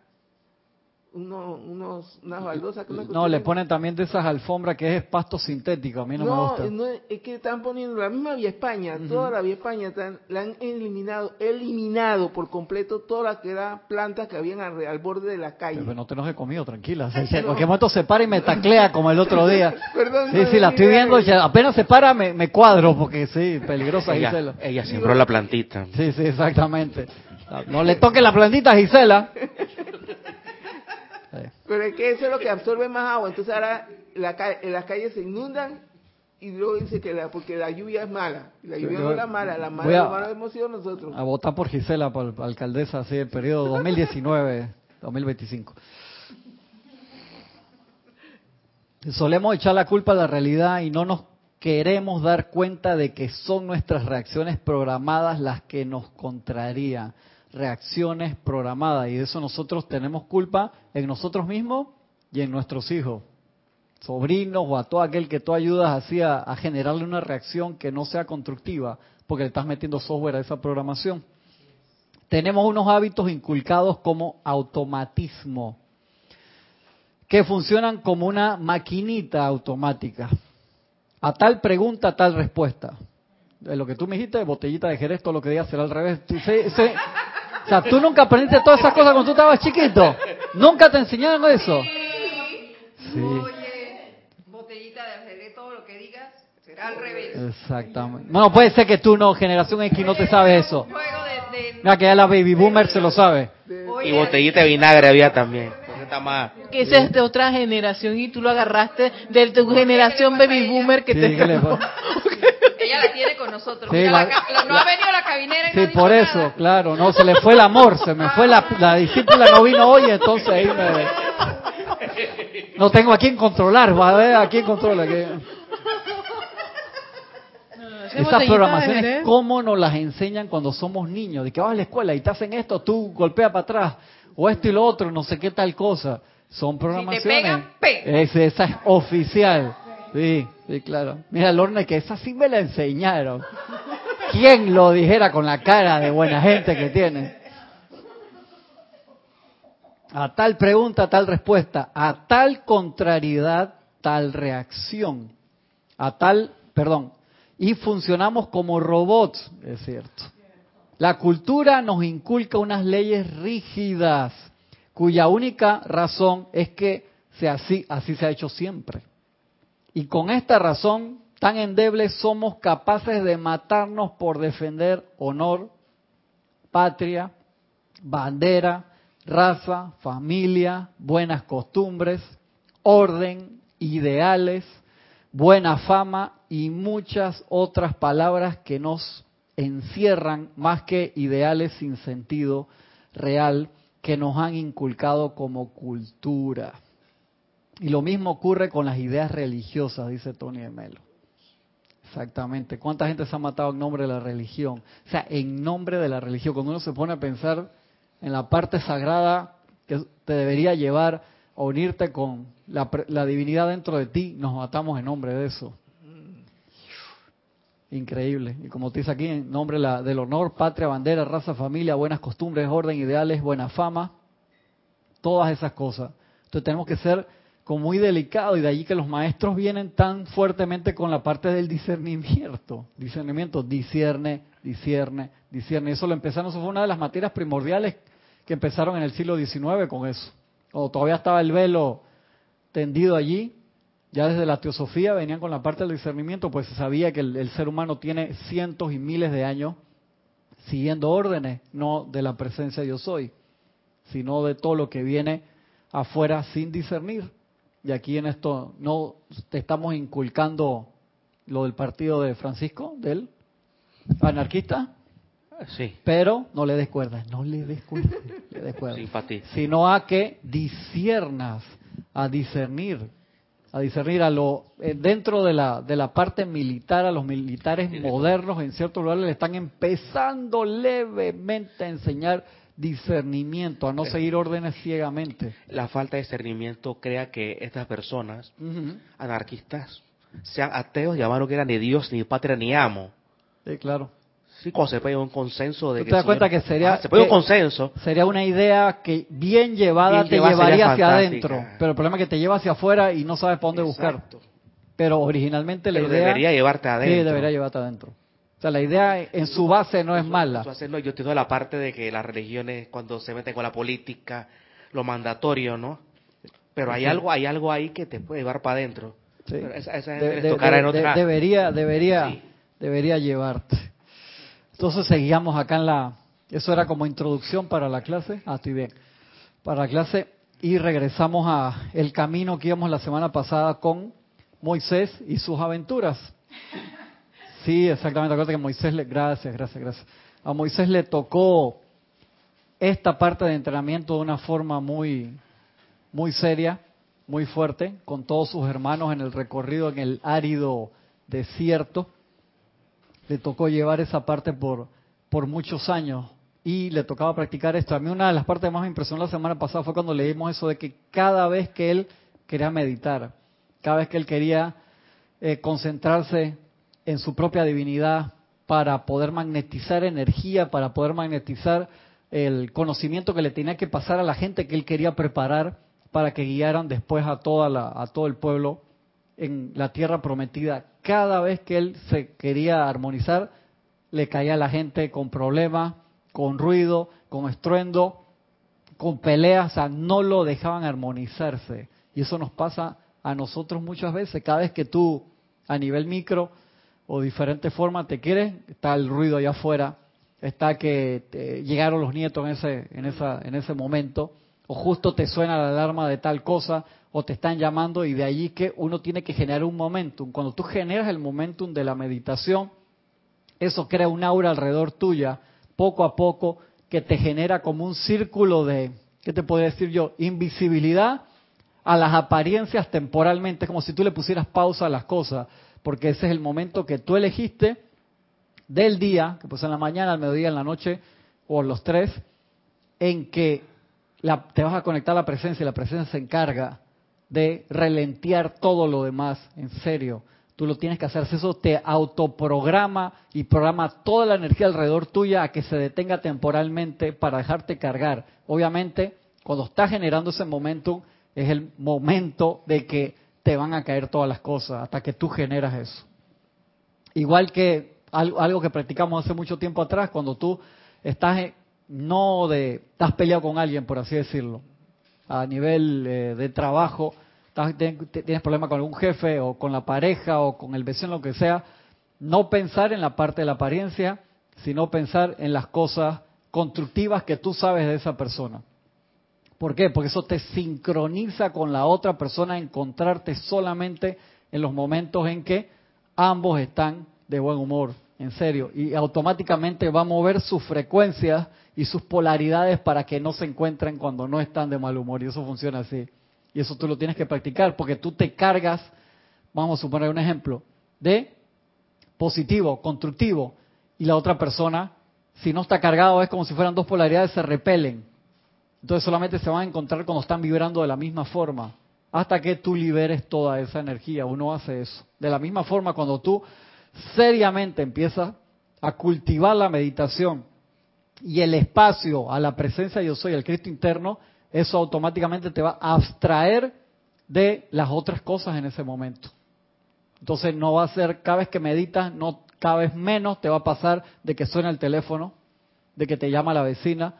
uno, unos, unas baldosas.
no, le ponen también de esas alfombras que es pasto sintético, a mí no, me gusta.
No, es que están poniendo la misma Vía España, toda la Vía España, la han eliminado, eliminado por completo todas las que eran plantas que habían al, borde de la calle.
Pero, no te he comido, tranquila. En cualquier momento se para y me taclea como el otro día. Perdón, sí, sí, la estoy viendo, apenas se para me, me cuadro, porque sí, peligrosa
ella,
Gisela.
Ella sembró la plantita.
Sí, sí, exactamente. No le toque la plantita a Gisela.
Pero es que eso es lo que absorbe más agua. Entonces ahora la, las calles se inundan y luego dice que la, porque la lluvia es mala. La lluvia no es la mala, la mala, a, hemos sido nosotros.
A votar por Gisela, por alcaldesa, así, el periodo 2019-2025. Solemos echar la culpa a la realidad y no nos queremos dar cuenta de que son nuestras reacciones programadas las que nos contrarían reacciones programadas y de eso nosotros tenemos culpa en nosotros mismos y en nuestros hijos, sobrinos o a todo aquel que tú ayudas así a, generarle una reacción que no sea constructiva porque le estás metiendo software a esa programación. Tenemos unos hábitos inculcados como automatismo que funcionan como una maquinita automática. A tal pregunta, tal respuesta. De lo que tú me dijiste, botellita de Jerez, todo lo que digas será al revés. O sea, tú nunca aprendiste todas esas cosas cuando tú estabas chiquito. Nunca te enseñaron eso.
Sí. Oye, botellita de ajedrez, todo lo que digas será al revés.
Exactamente. No, puede ser que tú no, generación X, no te sabes eso. Mira que ya la baby boomer se lo sabe.
Y botellita de vinagre había también.
Que esa es de otra generación y tú lo agarraste de tu generación baby boomer que te...
Ella la tiene con nosotros. no ha venido la cabinera y
Sí, por eso, claro. No, se le fue el amor, se me fue la, la discípula no vino hoy, entonces ahí me... No tengo a quién controlar, va a ver a quién controla. Que... Esas programaciones, ¿cómo nos las enseñan cuando somos niños? De que vas a la escuela y te hacen esto, tú golpea para atrás, o esto y lo otro, no sé qué tal cosa. Son programaciones. esa es oficial. Sí, sí, claro. Mira, Lorne, que esa sí me la enseñaron. ¿Quién lo dijera con la cara de buena gente que tiene? A tal pregunta, tal respuesta. A tal contrariedad, tal reacción. A tal, perdón. Y funcionamos como robots, es cierto. La cultura nos inculca unas leyes rígidas, cuya única razón es que sea así, así se ha hecho siempre. Y con esta razón tan endeble somos capaces de matarnos por defender honor, patria, bandera, raza, familia, buenas costumbres, orden, ideales, buena fama y muchas otras palabras que nos encierran más que ideales sin sentido real que nos han inculcado como cultura. Y lo mismo ocurre con las ideas religiosas, dice Tony de Melo. Exactamente. ¿Cuánta gente se ha matado en nombre de la religión? O sea, en nombre de la religión. Cuando uno se pone a pensar en la parte sagrada que te debería llevar a unirte con la, divinidad dentro de ti, nos matamos en nombre de eso. Increíble. Y como te dice aquí, en nombre del honor, patria, bandera, raza, familia, buenas costumbres, orden, ideales, buena fama, todas esas cosas. Entonces tenemos que ser como muy delicado y de allí que los maestros vienen tan fuertemente con la parte del discernimiento. Discernimiento, discierne, discierne, discierne. Eso lo empezaron, eso fue una de las materias primordiales que empezaron en el siglo XIX con eso. O todavía estaba el velo tendido allí, ya desde la teosofía venían con la parte del discernimiento, pues se sabía que el, el ser humano tiene cientos y miles de años siguiendo órdenes, no de la presencia de yo soy, sino de todo lo que viene afuera sin discernir. Y aquí en esto no te estamos inculcando lo del partido de Francisco, del anarquista.
Sí.
Pero no le des cuerda, no le des cuerda, le des Sino a que disiernas, a discernir a discernir a lo eh, dentro de la de la parte militar a los militares modernos en ciertos lugares le están empezando levemente a enseñar discernimiento a no seguir órdenes ciegamente
la falta de discernimiento crea que estas personas anarquistas sean ateos llamaron que eran ni Dios ni patria ni amo
sí claro
Sí, cuando se puede un consenso de
que... ¿Te das cuenta que sería...
se puede un consenso.
Sería una idea que bien llevada te llevaría hacia adentro, pero el problema es que te lleva hacia afuera y no sabes para dónde buscar. Pero originalmente la idea...
debería llevarte adentro.
Sí, debería llevarte adentro. O sea, la idea en su base no es mala.
Yo entiendo la parte de que las religiones, cuando se meten con la política, lo mandatorio, ¿no? Pero hay algo hay algo ahí que te puede llevar para adentro. Sí. Esa, esa en otra...
debería, debería, debería llevarte. Entonces seguíamos acá en la... Eso era como introducción para la clase. Ah, estoy bien. Para la clase y regresamos a el camino que íbamos la semana pasada con Moisés y sus aventuras. Sí, exactamente. Acuérdate que Moisés le... Gracias, gracias, gracias. A Moisés le tocó esta parte de entrenamiento de una forma muy, muy seria, muy fuerte, con todos sus hermanos en el recorrido en el árido desierto le tocó llevar esa parte por, por muchos años y le tocaba practicar esto. A mí una de las partes más impresionó la semana pasada fue cuando leímos eso de que cada vez que él quería meditar, cada vez que él quería eh, concentrarse en su propia divinidad para poder magnetizar energía, para poder magnetizar el conocimiento que le tenía que pasar a la gente que él quería preparar para que guiaran después a toda la, a todo el pueblo en la tierra prometida, cada vez que él se quería armonizar, le caía a la gente con problemas, con ruido, con estruendo, con peleas, o sea, no lo dejaban armonizarse. Y eso nos pasa a nosotros muchas veces. Cada vez que tú, a nivel micro o diferente forma, te quieres, está el ruido allá afuera, está que llegaron los nietos en ese, en, esa, en ese momento, o justo te suena la alarma de tal cosa, o te están llamando y de allí que uno tiene que generar un momentum. Cuando tú generas el momentum de la meditación, eso crea un aura alrededor tuya, poco a poco, que te genera como un círculo de, ¿qué te puedo decir yo? Invisibilidad a las apariencias temporalmente, como si tú le pusieras pausa a las cosas, porque ese es el momento que tú elegiste del día, que pues en la mañana, al mediodía, en la noche, o los tres, en que te vas a conectar a la presencia y la presencia se encarga de relentear todo lo demás, en serio. Tú lo tienes que hacer. Eso te autoprograma y programa toda la energía alrededor tuya a que se detenga temporalmente para dejarte cargar. Obviamente, cuando estás generando ese momento, es el momento de que te van a caer todas las cosas hasta que tú generas eso. Igual que algo que practicamos hace mucho tiempo atrás, cuando tú estás no de estás peleado con alguien, por así decirlo, a nivel eh, de trabajo, tienes problemas con algún jefe o con la pareja o con el vecino, lo que sea, no pensar en la parte de la apariencia, sino pensar en las cosas constructivas que tú sabes de esa persona. ¿Por qué? Porque eso te sincroniza con la otra persona, encontrarte solamente en los momentos en que ambos están de buen humor, en serio, y automáticamente va a mover sus frecuencias y sus polaridades para que no se encuentren cuando no están de mal humor. Y eso funciona así. Y eso tú lo tienes que practicar porque tú te cargas, vamos a suponer un ejemplo, de positivo, constructivo, y la otra persona, si no está cargado, es como si fueran dos polaridades, se repelen. Entonces solamente se van a encontrar cuando están vibrando de la misma forma, hasta que tú liberes toda esa energía. Uno hace eso. De la misma forma, cuando tú seriamente empiezas a cultivar la meditación y el espacio a la presencia de yo soy, el Cristo interno, eso automáticamente te va a abstraer de las otras cosas en ese momento. Entonces no va a ser, cada vez que meditas, no cada vez menos te va a pasar de que suena el teléfono, de que te llama la vecina,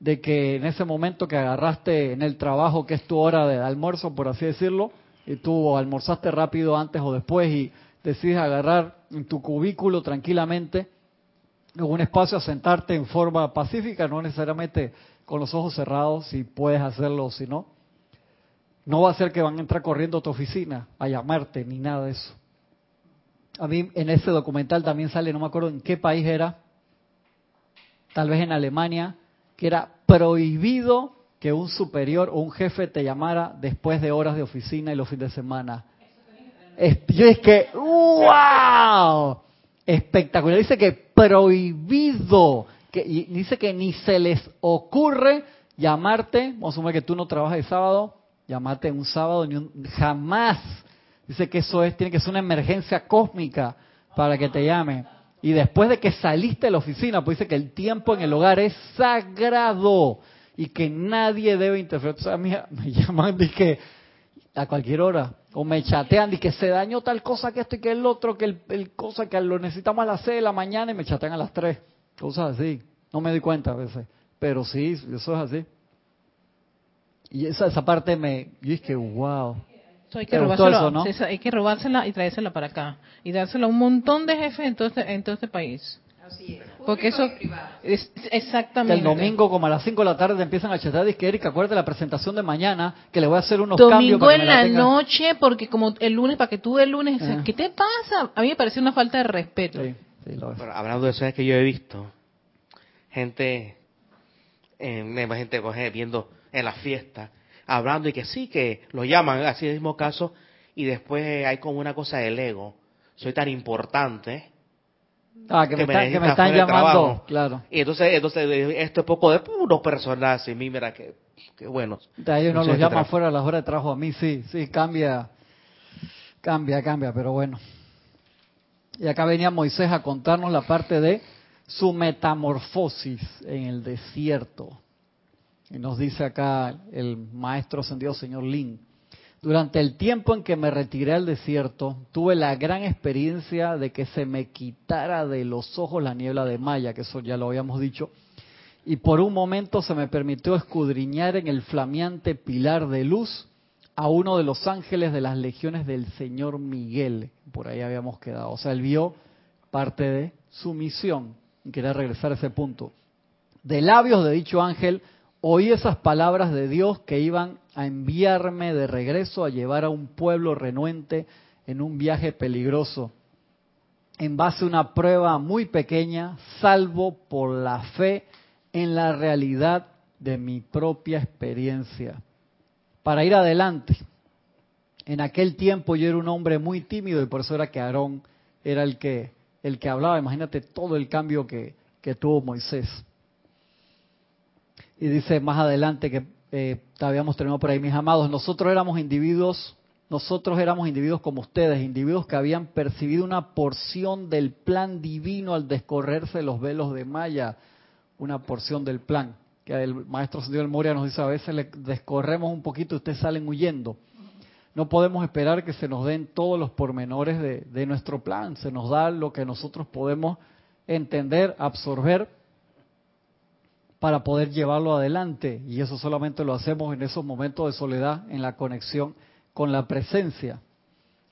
de que en ese momento que agarraste en el trabajo, que es tu hora de almuerzo, por así decirlo, y tú almorzaste rápido antes o después y decides agarrar en tu cubículo tranquilamente, en un espacio a sentarte en forma pacífica, no necesariamente con los ojos cerrados, si puedes hacerlo o si no. No va a ser que van a entrar corriendo a tu oficina a llamarte, ni nada de eso. A mí en ese documental también sale, no me acuerdo en qué país era, tal vez en Alemania, que era prohibido que un superior o un jefe te llamara después de horas de oficina y los fines de semana. Yo es que, ¡wow! Espectacular. Dice que prohibido. Dice que ni se les ocurre llamarte, vamos a asumir que tú no trabajas el sábado, llamarte un sábado, ni un, jamás. Dice que eso es, tiene que ser una emergencia cósmica para que te llame. Y después de que saliste de la oficina, pues dice que el tiempo en el hogar es sagrado y que nadie debe interferir. O sea, a mí me llaman de que a cualquier hora o me chatean de que se dañó tal cosa que esto y que el otro, que el, cosa que lo necesitamos a las 6 de la mañana y me chatean a las 3. Cosas así. No me doy cuenta a veces. Pero sí, eso es así. Y esa, esa parte me... Yo es que, wow.
Hay, que robársela, hay que robársela y traérsela para acá. Y dársela a un montón de jefes en todo este, en todo este país. Así es. Porque eso es exactamente.
el domingo como a las 5 de la tarde te empiezan a chatear y que Erika, acuérdate la presentación de mañana que le voy a hacer unos cambios
Domingo en la, noche porque como el lunes para que tú el lunes, ah. ¿qué te pasa? A mí me parece una falta de respeto.
hablando de eso es que yo he visto gente eh, gente pues, viendo en la fiesta, hablando y que sí, que lo llaman así el mismo caso, y después hay como una cosa del ego. Soy tan importante.
Ah, que, me, están llamando, claro.
Y entonces, entonces esto es poco de puro personal, sí, mira que, que bueno.
De ahí uno los llama fuera a las horas de trabajo, a mí sí, sí, cambia, cambia, cambia, pero bueno. Y acá venía Moisés a contarnos la parte de su metamorfosis en el desierto. Y nos dice acá el maestro ascendido señor Lin. Durante el tiempo en que me retiré al desierto, tuve la gran experiencia de que se me quitara de los ojos la niebla de Maya, que eso ya lo habíamos dicho, y por un momento se me permitió escudriñar en el flameante pilar de luz a uno de los ángeles de las legiones del Señor Miguel. Por ahí habíamos quedado. O sea, él vio parte de su misión. Y quería regresar a ese punto. De labios de dicho ángel oí esas palabras de Dios que iban a enviarme de regreso a llevar a un pueblo renuente en un viaje peligroso, en base a una prueba muy pequeña, salvo por la fe en la realidad de mi propia experiencia. Para ir adelante, en aquel tiempo yo era un hombre muy tímido y por eso era que Aarón era el que, el que hablaba. Imagínate todo el cambio que, que tuvo Moisés. Y dice más adelante que eh, habíamos terminado por ahí, mis amados, nosotros éramos individuos, nosotros éramos individuos como ustedes, individuos que habían percibido una porción del plan divino al descorrerse los velos de Maya, una porción del plan. Que el maestro Señor Moria nos dice, a veces le descorremos un poquito y ustedes salen huyendo. No podemos esperar que se nos den todos los pormenores de, de nuestro plan, se nos da lo que nosotros podemos entender, absorber para poder llevarlo adelante. Y eso solamente lo hacemos en esos momentos de soledad, en la conexión con la presencia.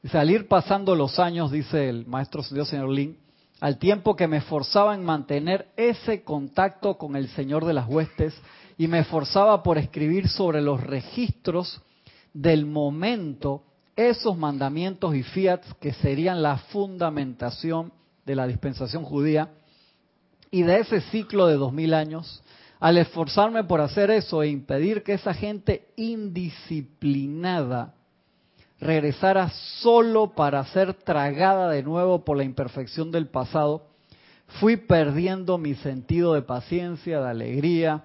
Salir pasando los años, dice el maestro Dios señor Lin, al tiempo que me esforzaba en mantener ese contacto con el Señor de las huestes y me esforzaba por escribir sobre los registros del momento esos mandamientos y fiats que serían la fundamentación de la dispensación judía y de ese ciclo de dos mil años, al esforzarme por hacer eso e impedir que esa gente indisciplinada regresara solo para ser tragada de nuevo por la imperfección del pasado, fui perdiendo mi sentido de paciencia, de alegría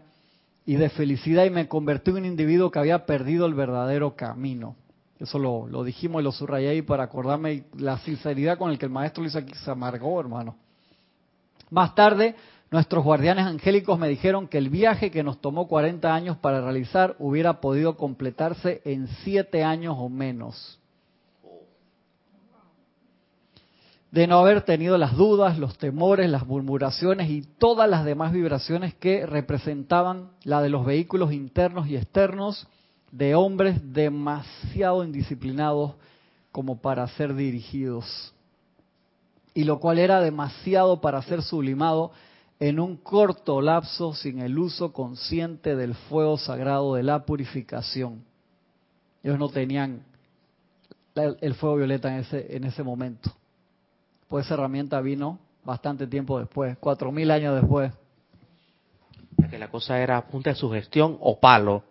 y de felicidad y me convertí en un individuo que había perdido el verdadero camino. Eso lo, lo dijimos y lo subrayé ahí para acordarme la sinceridad con el que el maestro lo aquí, se amargó, hermano. Más tarde Nuestros guardianes angélicos me dijeron que el viaje que nos tomó 40 años para realizar hubiera podido completarse en 7 años o menos. De no haber tenido las dudas, los temores, las murmuraciones y todas las demás vibraciones que representaban la de los vehículos internos y externos de hombres demasiado indisciplinados como para ser dirigidos. Y lo cual era demasiado para ser sublimado en un corto lapso sin el uso consciente del fuego sagrado de la purificación. Ellos no tenían el fuego violeta en ese, en ese momento. Pues esa herramienta vino bastante tiempo después, cuatro mil años después.
Que la cosa era punta de sugestión o palo.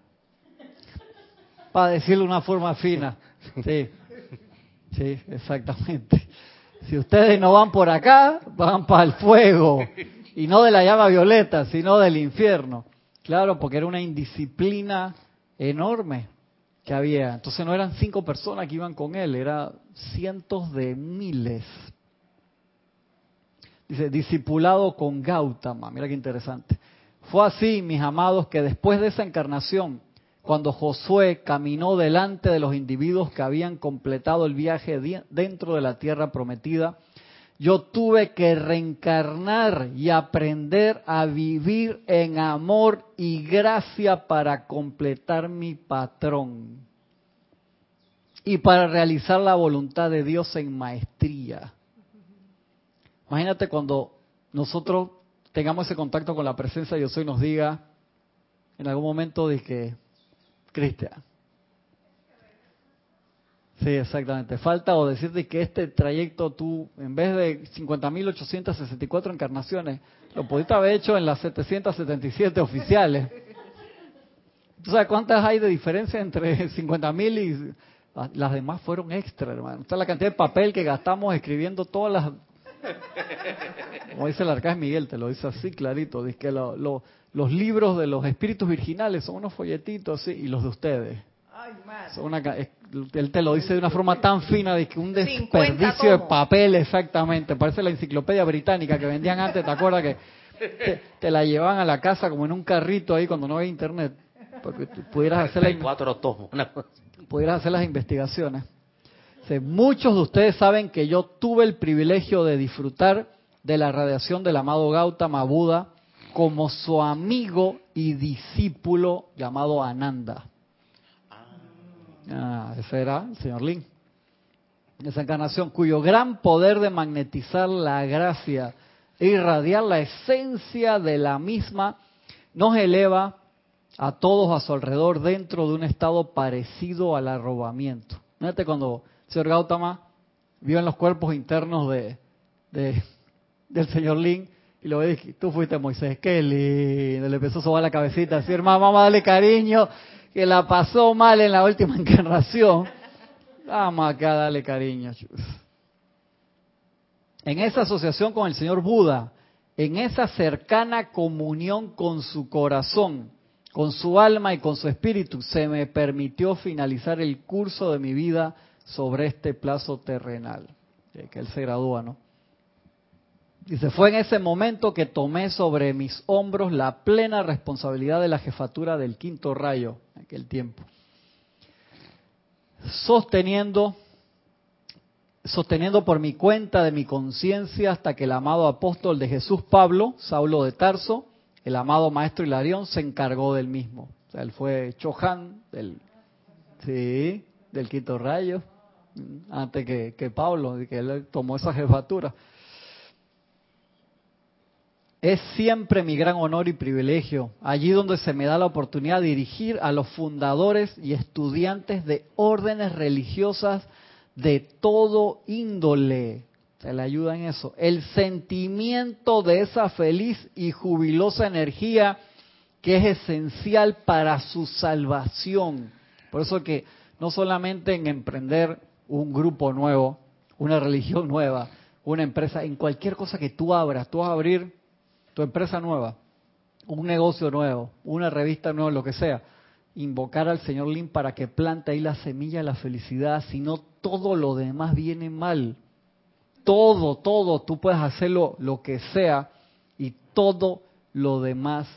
para decirlo de una forma fina. Sí, sí, exactamente. Si ustedes no van por acá, van para el fuego. Y no de la llama violeta, sino del infierno. Claro, porque era una indisciplina enorme que había. Entonces no eran cinco personas que iban con él, eran cientos de miles. Dice, discipulado con Gautama. Mira qué interesante. Fue así, mis amados, que después de esa encarnación, cuando Josué caminó delante de los individuos que habían completado el viaje dentro de la tierra prometida, yo tuve que reencarnar y aprender a vivir en amor y gracia para completar mi patrón y para realizar la voluntad de Dios en maestría. Imagínate cuando nosotros tengamos ese contacto con la presencia de Dios y nos diga en algún momento de que, Cristian, Sí, exactamente. Falta o decirte que este trayecto tú, en vez de 50.864 encarnaciones, lo pudiste haber hecho en las 777 oficiales. ¿Tú sabes cuántas hay de diferencia entre 50.000 y las demás fueron extra, hermano? Esta es la cantidad de papel que gastamos escribiendo todas las... Como dice el arcángel Miguel, te lo dice así clarito, dice que los libros de los espíritus virginales son unos folletitos así, y los de ustedes él te lo dice de una forma tan fina de que un desperdicio de papel, exactamente. Parece la enciclopedia británica que vendían antes, ¿te acuerdas que te, la llevaban a la casa como en un carrito ahí cuando no había internet? Porque pudieras hacer, la, pudieras hacer las investigaciones. muchos de ustedes saben que yo tuve el privilegio de disfrutar de la radiación del amado Gautama Buda como su amigo y discípulo llamado Ananda. Ah, ese era el señor Lin. Esa encarnación cuyo gran poder de magnetizar la gracia e irradiar la esencia de la misma nos eleva a todos a su alrededor dentro de un estado parecido al arrobamiento. Fíjate cuando el señor Gautama vio en los cuerpos internos de, del señor Lin y lo ve, tú fuiste Moisés, qué lindo, le empezó a sobar la cabecita, así hermano, vamos a darle cariño, que la pasó mal en la última encarnación, vamos acá a darle cariño. En esa asociación con el señor Buda, en esa cercana comunión con su corazón, con su alma y con su espíritu, se me permitió finalizar el curso de mi vida sobre este plazo terrenal. Que él se gradúa, ¿no? Dice, fue en ese momento que tomé sobre mis hombros la plena responsabilidad de la jefatura del quinto rayo, aquel tiempo. Sosteniendo, sosteniendo por mi cuenta de mi conciencia hasta que el amado apóstol de Jesús Pablo, Saulo de Tarso, el amado maestro Hilarión, se encargó del mismo. Él fue Chohan del, sí, del quinto rayo, antes que, que Pablo, que él tomó esa jefatura. Es siempre mi gran honor y privilegio, allí donde se me da la oportunidad de dirigir a los fundadores y estudiantes de órdenes religiosas de todo índole. Se le ayuda en eso. El sentimiento de esa feliz y jubilosa energía que es esencial para su salvación. Por eso que no solamente en emprender un grupo nuevo, una religión nueva, una empresa, en cualquier cosa que tú abras, tú vas a abrir tu empresa nueva, un negocio nuevo, una revista nueva, lo que sea, invocar al Señor Lin para que plante ahí la semilla de la felicidad, si no todo lo demás viene mal. Todo, todo, tú puedes hacerlo lo que sea y todo lo demás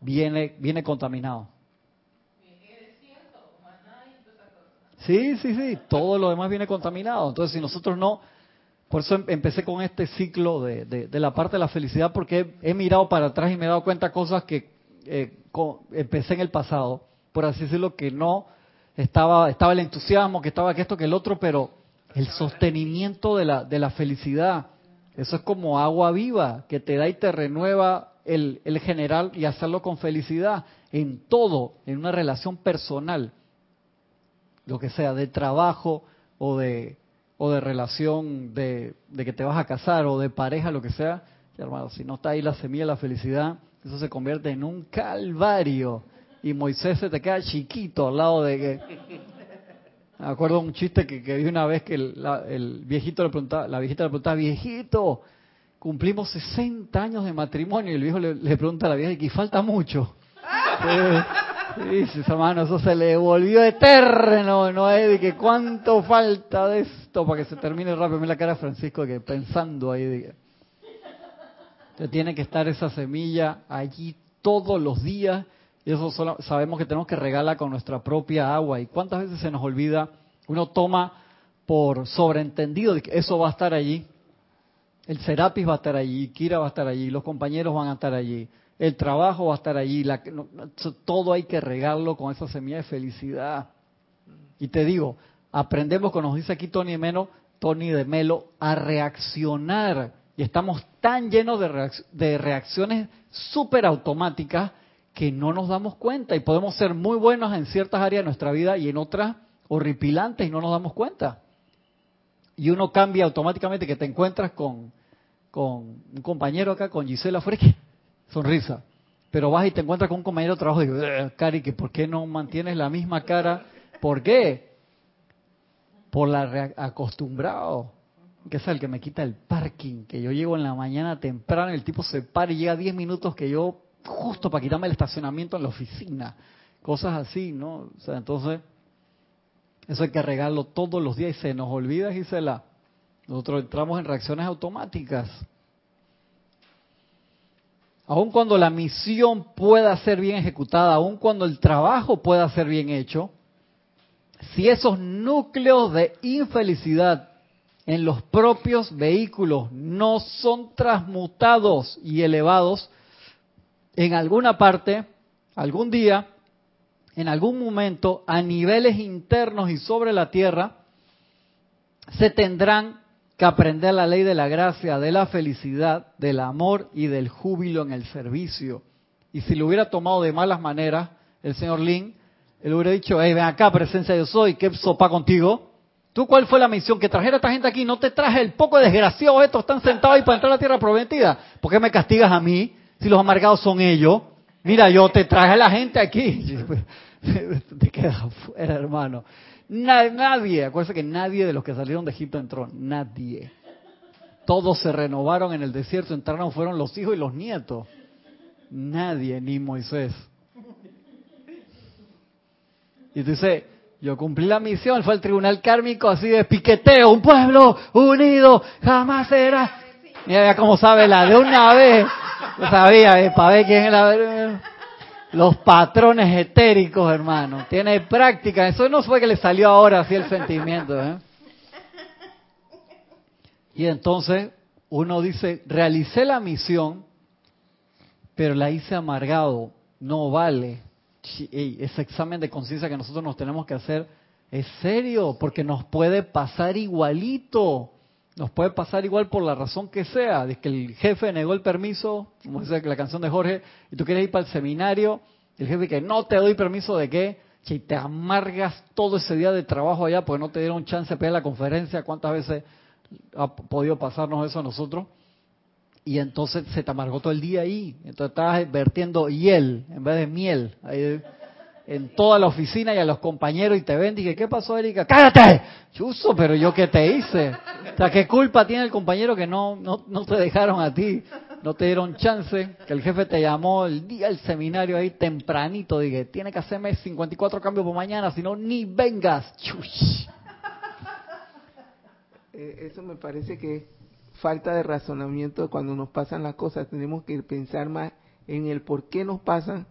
viene, viene contaminado. Sí, sí, sí, todo lo demás viene contaminado. Entonces, si nosotros no por eso em, empecé con este ciclo de, la parte de la felicidad, porque he, mirado para atrás y me he dado cuenta cosas que eh, empecé en el pasado, por así decirlo, que no estaba, estaba el entusiasmo, que estaba que esto, que el otro, pero el sostenimiento de la, de la felicidad, eso es como agua viva, que te da y te renueva el, el general y hacerlo con felicidad en todo, en una relación personal, lo que sea, de trabajo o de o de relación de, que te vas a casar o de pareja, lo que sea, hermano, si no está ahí la semilla de la felicidad, eso se convierte en un calvario. y Moisés se te queda chiquito al lado de que... Me acuerdo un chiste que, vi una vez que el, viejito le preguntaba, la viejita le preguntaba, viejito, cumplimos 60 años de matrimonio y el viejo le, pregunta a la vieja, ¿y falta mucho? Dice, hermano, eso se le volvió eterno, ¿no es? De que cuánto falta de para que se termine rápido. Mira la cara Francisco que pensando ahí. Que tiene que estar esa semilla allí todos los días. Y eso solo, sabemos que tenemos que regalar con nuestra propia agua. ¿Y cuántas veces se nos olvida? Uno toma por sobreentendido que eso va a estar allí. El Serapis va a estar allí, Kira va a estar allí, los compañeros van a estar allí el trabajo va a estar allí, la, todo hay que regarlo con esa semilla de felicidad. Y te digo, aprendemos, como nos dice aquí Tony Melo, Tony de Melo, a reaccionar. Y estamos tan llenos de, de reacciones súper automáticas que no nos damos cuenta. Y podemos ser muy buenos en ciertas áreas de nuestra vida y en otras horripilantes y no nos damos cuenta. Y uno cambia automáticamente que te encuentras con, con un compañero acá, con Gisela Fresque sonrisa. Pero vas y te encuentras con un compañero de trabajo y eh, Cari, ¿por qué no mantienes la misma cara? ¿Por qué? Por la acostumbrado. Que es el que me quita el parking, que yo llego en la mañana temprano el tipo se para y llega 10 minutos que yo, justo para quitarme el estacionamiento en la oficina. Cosas así, ¿no? O sea, entonces, eso hay que regarlo todos los días y se nos olvida, Gisela. Nosotros entramos en reacciones automáticas aun cuando la misión pueda ser bien ejecutada, aun cuando el trabajo pueda ser bien hecho, si esos núcleos de infelicidad en los propios vehículos no son transmutados y elevados, en alguna parte, algún día, en algún momento, a niveles internos y sobre la tierra, se tendrán que aprender la ley de la gracia, de la felicidad, del amor y del júbilo en el servicio. Y si lo hubiera tomado de malas maneras, el señor Lin, él hubiera dicho, hey, ven acá, presencia yo soy, ¿qué sopa contigo? ¿Tú cuál fue la misión? Que trajera a esta gente aquí, no te traje el poco desgraciado estos, están sentados ahí para entrar a la tierra prometida. ¿Por qué me castigas a mí si los amargados son ellos? Mira, yo te traje a la gente aquí. te quedas fuera, hermano. Nadie, acuérdense que nadie de los que salieron de Egipto entró, nadie. Todos se renovaron en el desierto, entraron, fueron los hijos y los nietos. Nadie, ni Moisés. Y dice, yo cumplí la misión, fue el tribunal kármico así de piqueteo, un pueblo unido jamás será. Mira cómo sabe la de una vez. Sabía, eh, para ver quién es la los patrones etéricos, hermano. Tiene práctica. Eso no fue que le salió ahora así el sentimiento. ¿eh? Y entonces uno dice, realicé la misión, pero la hice amargado. No vale. Ese examen de conciencia que nosotros nos tenemos que hacer es serio, porque nos puede pasar igualito. Nos puede pasar igual por la razón que sea, de que el jefe negó el permiso, como dice la canción de Jorge, y tú quieres ir para el seminario, el jefe que no te doy permiso de qué, si te amargas todo ese día de trabajo allá porque no te dieron chance de pedir la conferencia, ¿cuántas veces ha podido pasarnos eso a nosotros? Y entonces se te amargó todo el día ahí, entonces estabas vertiendo hiel en vez de miel. Ahí, en toda la oficina y a los compañeros y te ven, dije, ¿qué pasó, Erika? ¡Cállate! Chuso, pero yo qué te hice. O sea, ¿qué culpa tiene el compañero que no, no, no te dejaron a ti? No te dieron chance, que el jefe te llamó el día del seminario ahí tempranito, dije, tiene que hacerme 54 cambios por mañana, si no, ni vengas.
Eh, eso me parece que falta de razonamiento cuando nos pasan las cosas. Tenemos que pensar más en el por qué nos pasan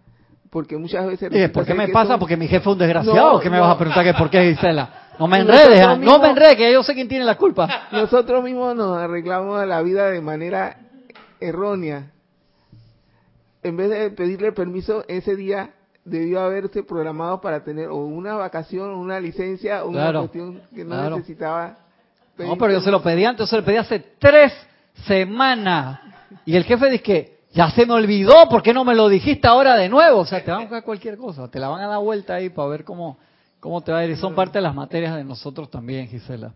porque muchas veces...
¿Por qué me pasa? Porque mi jefe es un desgraciado. ¿Qué me vas a preguntar que por qué Gisela? No me enredes, ¿ah? no me enredes, que yo sé quién tiene la culpa.
Nosotros mismos nos arreglamos la vida de manera errónea. En vez de pedirle permiso, ese día debió haberse programado para tener o una vacación, o una licencia, o una cuestión que no necesitaba.
No, pero yo se lo pedí antes, se lo pedí hace tres semanas. Y el jefe dice que ya se me olvidó, ¿por qué no me lo dijiste ahora de nuevo? O sea, te van a buscar cualquier cosa, te la van a dar vuelta ahí para ver cómo, cómo te va a ir. Y son parte de las materias de nosotros también, Gisela.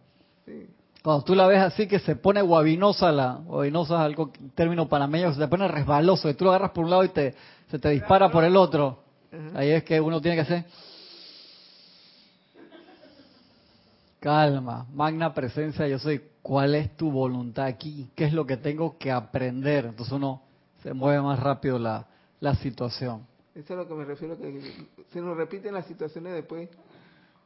Cuando tú la ves así que se pone guabinosa, la guabinosa es algo, término panameño, se te pone resbaloso, y tú lo agarras por un lado y te, se te dispara por el otro. Ahí es que uno tiene que hacer calma, magna presencia, yo soy, ¿cuál es tu voluntad aquí? ¿Qué es lo que tengo que aprender? Entonces uno se mueve más rápido la, la situación.
Eso es a lo que me refiero, que se nos repiten las situaciones después,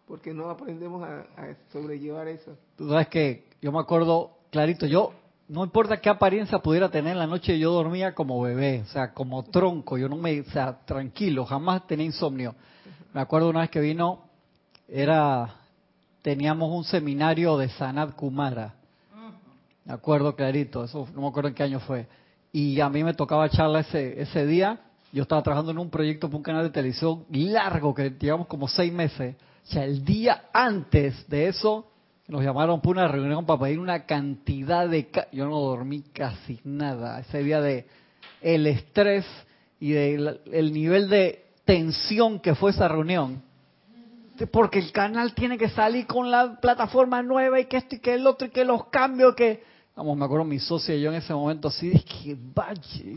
porque no aprendemos a, sobrellevar eso.
Tú sabes que yo me acuerdo clarito, yo, no importa qué apariencia pudiera tener en la noche, yo dormía como bebé, o sea, como tronco, yo no me, o sea, tranquilo, jamás tenía insomnio. Me acuerdo una vez que vino, era, teníamos un seminario de Sanat Kumara, me acuerdo clarito, eso no me acuerdo en qué año fue, y a mí me tocaba charla ese, ese día, yo estaba trabajando en un proyecto para un canal de televisión largo, que llevamos como seis meses. O sea, el día antes de eso, nos llamaron para una reunión para pedir una cantidad de... Yo no dormí casi nada. Ese día de el estrés y del el nivel de tensión que fue esa reunión. Porque el canal tiene que salir con la plataforma nueva y que esto y que el otro y que los cambios que Vamos, me acuerdo mi socia y yo en ese momento así, es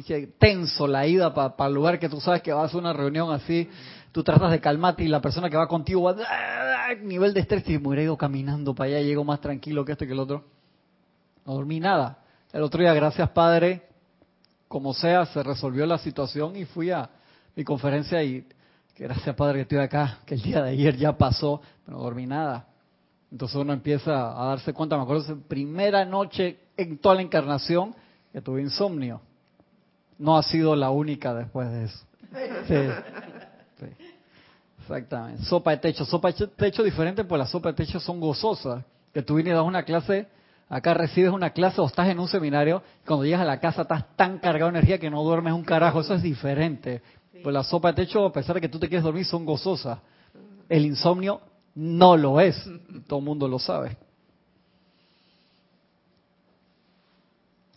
que tenso la ida para el lugar que tú sabes que vas a una reunión así, tú tratas de calmarte y la persona que va contigo va a nivel de estrés y me hubiera ido caminando para allá, llego más tranquilo que este que el otro. No dormí nada. El otro día, gracias Padre, como sea, se resolvió la situación y fui a mi conferencia y gracias Padre que estoy acá, que el día de ayer ya pasó, pero no dormí nada. Entonces uno empieza a darse cuenta, me acuerdo, primera noche en toda la encarnación que tuve insomnio. No ha sido la única después de eso. Sí, Exactamente. Sopa de techo. Sopa de techo diferente, pues las sopas de techo son gozosas. Que tú vienes y das una clase, acá recibes una clase o estás en un seminario, cuando llegas a la casa estás tan cargado de energía que no duermes un carajo. Eso es diferente. Pues la sopa de techo, a pesar de que tú te quieres dormir, son gozosas. El insomnio no lo es. Todo el mundo lo sabe.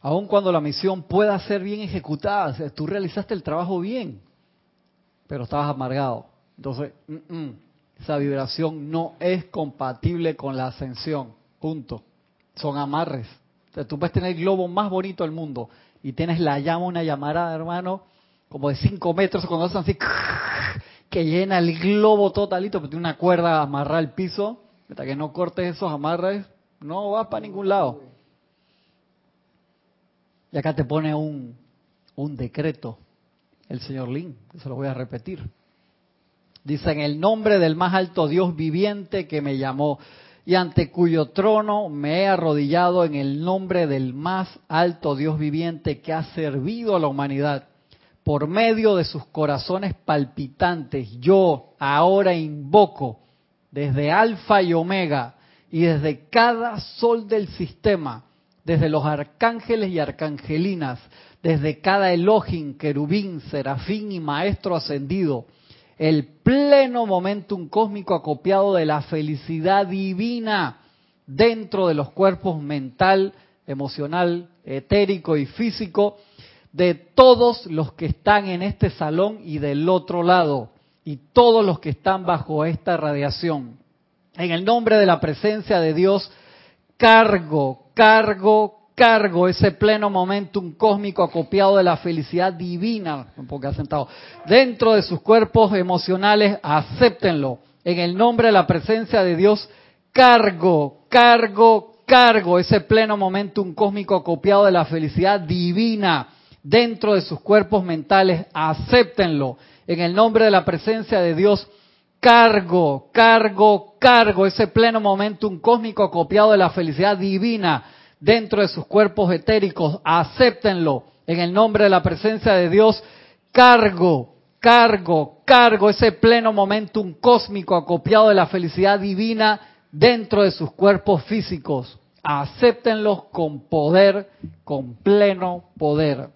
Aun cuando la misión pueda ser bien ejecutada, tú realizaste el trabajo bien, pero estabas amargado. Entonces, esa vibración no es compatible con la ascensión. Punto. Son amarres. tú puedes tener el globo más bonito del mundo y tienes la llama, una llamarada, hermano, como de 5 metros, cuando hacen así, que llena el globo totalito, pero tiene una cuerda amarrada al piso, hasta que no cortes esos amarres, no vas para ningún lado. Y acá te pone un, un decreto, el señor Lin, se lo voy a repetir. Dice, en el nombre del más alto Dios viviente que me llamó y ante cuyo trono me he arrodillado en el nombre del más alto Dios viviente que ha servido a la humanidad por medio de sus corazones palpitantes, yo ahora invoco desde Alfa y Omega y desde cada sol del sistema, desde los arcángeles y arcangelinas, desde cada Elohim, querubín, serafín y maestro ascendido, el pleno momentum cósmico acopiado de la felicidad divina dentro de los cuerpos mental, emocional, etérico y físico, de todos los que están en este salón y del otro lado, y todos los que están bajo esta radiación. En el nombre de la presencia de Dios, cargo, cargo, cargo ese pleno momentum cósmico acopiado de la felicidad divina, porque ha sentado, dentro de sus cuerpos emocionales, acéptenlo. En el nombre de la presencia de Dios, cargo, cargo, cargo ese pleno momentum cósmico acopiado de la felicidad divina dentro de sus cuerpos mentales, acéptenlo. En el nombre de la presencia de Dios, cargo, cargo, cargo ese pleno momentum cósmico acopiado de la felicidad divina dentro de sus cuerpos etéricos, acéptenlo. En el nombre de la presencia de Dios, cargo, cargo, cargo ese pleno momentum cósmico acopiado de la felicidad divina dentro de sus cuerpos físicos. Acéptenlos con poder, con pleno poder.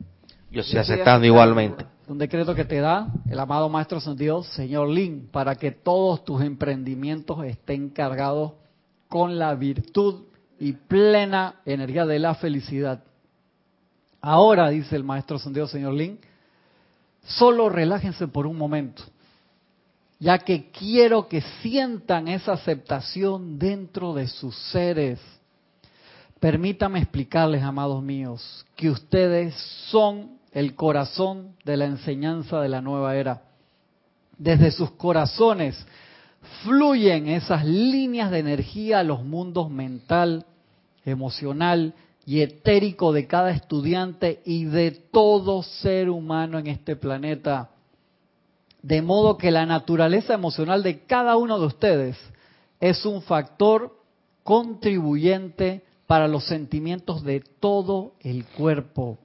Yo estoy aceptando igualmente.
Un decreto que te da el amado Maestro Dios, Señor Lin, para que todos tus emprendimientos estén cargados con la virtud y plena energía de la felicidad. Ahora, dice el Maestro Dios, Señor Lin, solo relájense por un momento, ya que quiero que sientan esa aceptación dentro de sus seres. Permítame explicarles, amados míos, que ustedes son el corazón de la enseñanza de la nueva era. Desde sus corazones fluyen esas líneas de energía a los mundos mental, emocional y etérico de cada estudiante y de todo ser humano en este planeta. De modo que la naturaleza emocional de cada uno de ustedes es un factor contribuyente para los sentimientos de todo el cuerpo.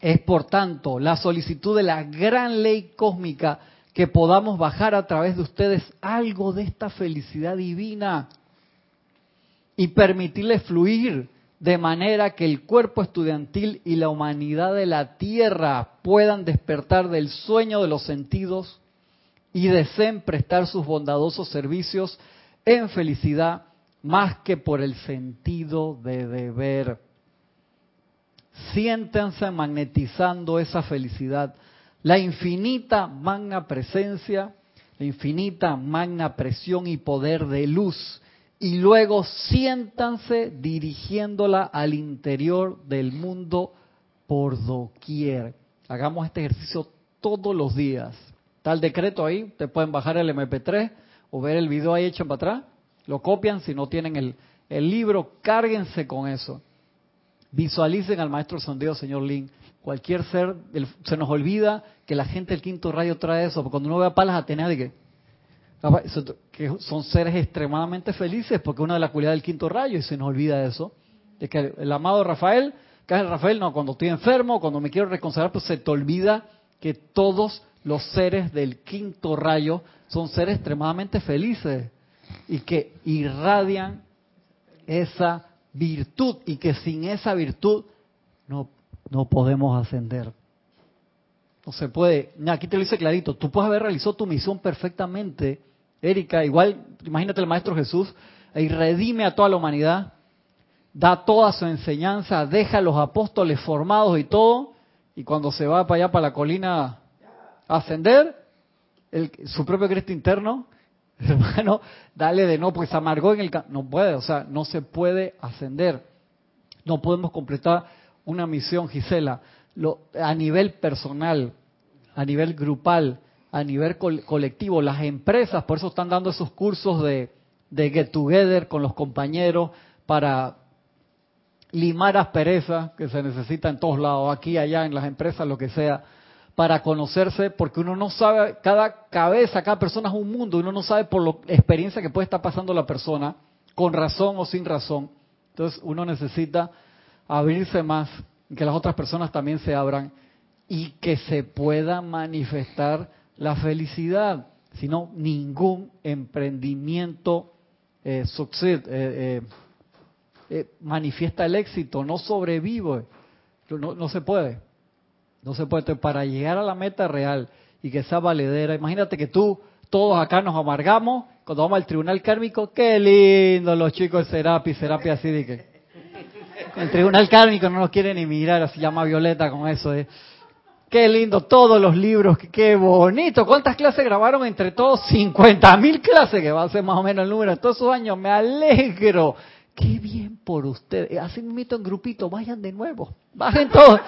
Es por tanto la solicitud de la gran ley cósmica que podamos bajar a través de ustedes algo de esta felicidad divina y permitirle fluir de manera que el cuerpo estudiantil y la humanidad de la tierra puedan despertar del sueño de los sentidos y deseen prestar sus bondadosos servicios en felicidad más que por el sentido de deber. Siéntense magnetizando esa felicidad, la infinita magna presencia, la infinita magna presión y poder de luz, y luego siéntanse dirigiéndola al interior del mundo por doquier. Hagamos este ejercicio todos los días. Está el decreto ahí, te pueden bajar el MP3 o ver el video ahí hecho para atrás lo copian, si no tienen el, libro, cárguense con eso. Visualicen al maestro sondeo, señor Lin. Cualquier ser, se nos olvida que la gente del quinto rayo trae eso, porque cuando uno ve a Palas Atenas, de que, son seres extremadamente felices, porque una de las cualidades del quinto rayo, y se nos olvida eso, de que el amado Rafael, que es el Rafael, no, cuando estoy enfermo, cuando me quiero reconciliar, pues se te olvida que todos los seres del quinto rayo son seres extremadamente felices y que irradian esa virtud y que sin esa virtud no, no podemos ascender. No se puede. Aquí te lo dice clarito. Tú puedes haber realizado tu misión perfectamente, Erika. Igual, imagínate el Maestro Jesús y redime a toda la humanidad, da toda su enseñanza, deja a los apóstoles formados y todo, y cuando se va para allá, para la colina a ascender, su propio Cristo interno hermano, dale de no, pues amargó en el... No puede, o sea, no se puede ascender. No podemos completar una misión, Gisela, lo, a nivel personal, a nivel grupal, a nivel colectivo. Las empresas, por eso están dando esos cursos de, get together con los compañeros para limar asperezas que se necesita en todos lados, aquí, allá, en las empresas, lo que sea para conocerse, porque uno no sabe, cada cabeza, cada persona es un mundo, uno no sabe por la experiencia que puede estar pasando la persona, con razón o sin razón. Entonces uno necesita abrirse más, que las otras personas también se abran y que se pueda manifestar la felicidad. Si no, ningún emprendimiento eh, sucede, eh, eh, manifiesta el éxito, no sobrevive, no, no se puede. No se puede. Para llegar a la meta real y que sea valedera, imagínate que tú, todos acá nos amargamos cuando vamos al tribunal kármico. Qué lindo los chicos de Serapi, Serapi así de que. El tribunal kármico no nos quiere ni mirar, así llama Violeta con eso. de Qué lindo, todos los libros, qué bonito. ¿Cuántas clases grabaron entre todos? 50 mil clases, que va a ser más o menos el número. Todos esos años, me alegro. Qué bien por ustedes. Así me invito en grupito, vayan de nuevo. Bajen todos.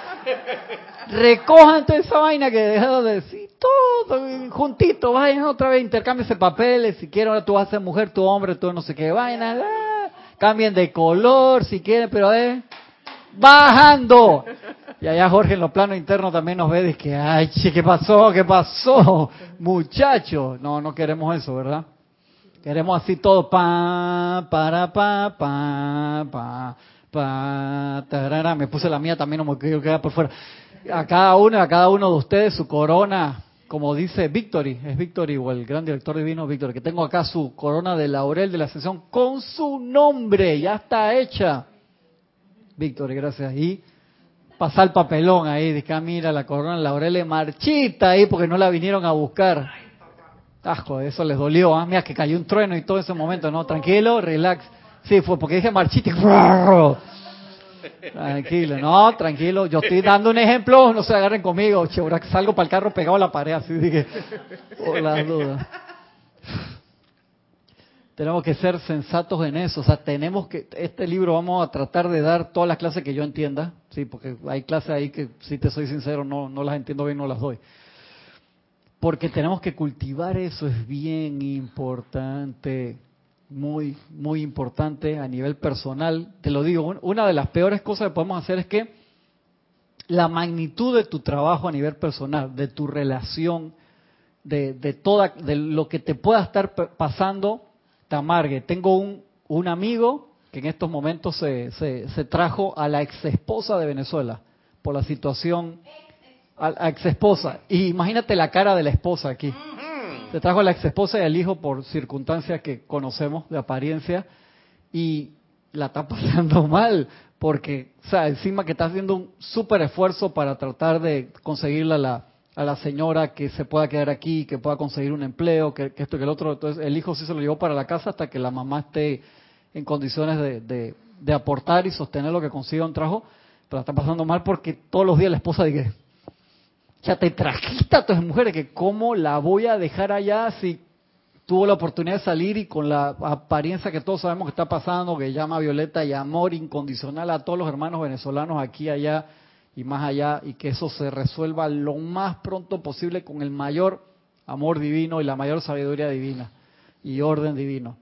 Recojan toda esa vaina que he dejado de decir. Todo juntito, vayan otra vez, intercámbiense papeles. Si quieren, ahora tú vas a ser mujer, tú hombre, tú no sé qué vaina. Ah, cambien de color si quieren, pero eh, bajando. Y allá Jorge en los planos internos también nos ve de que, ay, ¿qué pasó? ¿Qué pasó? Muchachos. No, no queremos eso, ¿verdad? Queremos así todo, pa, para, pa, pa, pa, pa, tarara. Me puse la mía también, no me quiero quedar por fuera. A cada uno, a cada uno de ustedes su corona, como dice Victory, es Victory o el gran director divino Victory, que tengo acá su corona de laurel de la sesión con su nombre, ya está hecha. Victory, gracias. Y pasa el papelón ahí, que ah, mira la corona de laurel es marchita ahí porque no la vinieron a buscar. Asco, eso les dolió, ¿ah? Mira que cayó un trueno y todo ese momento, ¿no? Tranquilo, relax. Sí, fue porque dije marchita Tranquilo, no, tranquilo. Yo estoy dando un ejemplo, no se agarren conmigo. Che, ahora salgo para el carro pegado a la pared, así dije, por las dudas. Tenemos que ser sensatos en eso. O sea, tenemos que, este libro vamos a tratar de dar todas las clases que yo entienda. Sí, porque hay clases ahí que, si te soy sincero, no, no las entiendo bien, no las doy porque tenemos que cultivar eso, es bien importante, muy, muy importante a nivel personal. Te lo digo, una de las peores cosas que podemos hacer es que la magnitud de tu trabajo a nivel personal, de tu relación, de, de, toda, de lo que te pueda estar pasando, te amargue. Tengo un, un amigo que en estos momentos se, se, trajo a la ex esposa de Venezuela por la situación, a ex esposa. Y imagínate la cara de la esposa aquí. Se trajo a la ex esposa y al hijo por circunstancias que conocemos de apariencia y la está pasando mal porque, o sea, encima que está haciendo un súper esfuerzo para tratar de conseguirle a la, a la señora que se pueda quedar aquí, que pueda conseguir un empleo, que, esto que el otro. Entonces, el hijo sí se lo llevó para la casa hasta que la mamá esté en condiciones de, de, aportar y sostener lo que consiga un trabajo, pero la está pasando mal porque todos los días la esposa dice, ya te trajiste a tus mujeres, que cómo la voy a dejar allá si tuvo la oportunidad de salir y con la apariencia que todos sabemos que está pasando, que llama Violeta y amor incondicional a todos los hermanos venezolanos aquí, allá y más allá, y que eso se resuelva lo más pronto posible con el mayor amor divino y la mayor sabiduría divina y orden divino.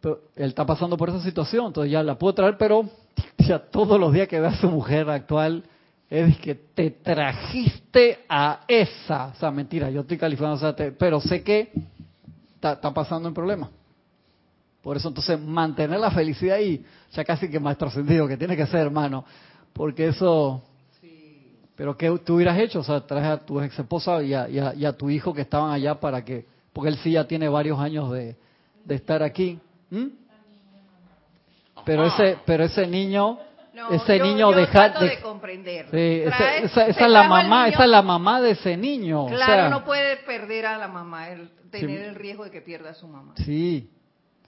Pero él está pasando por esa situación, entonces ya la puedo traer, pero ya todos los días que ve a su mujer actual es que te trajiste a esa, o sea, mentira, yo estoy calificando, pero sé que está, pasando un problema. Por eso entonces mantener la felicidad ahí, ya casi que más trascendido que tiene que ser, hermano, porque eso... Pero ¿qué tú hubieras hecho? O sea, traes a tu ex esposa y a, tu hijo que estaban allá para que, porque él sí ya tiene varios años de, estar aquí. ¿Mm? Pero ese, pero ese niño, ese niño dejar
de, comprender.
esa, es la mamá, esa es la mamá de ese niño.
Claro, no puede perder a la mamá. Él tener el riesgo de que pierda a su mamá.
Sí,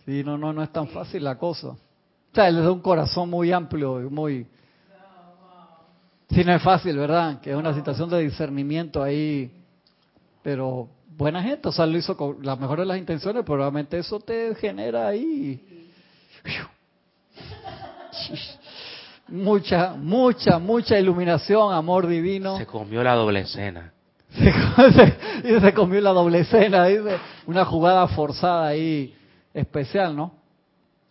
sí, no, no, no es tan fácil la cosa. O sea, él es de un corazón muy amplio y muy... Sí, no es fácil, ¿verdad? Que es una situación de discernimiento ahí, pero buena gente, o sea, lo hizo con las mejores de las intenciones, probablemente eso te genera ahí mucha, mucha, mucha iluminación, amor divino.
Se comió la doble cena.
Se, se comió la doble cena, dice, una jugada forzada ahí especial, ¿no?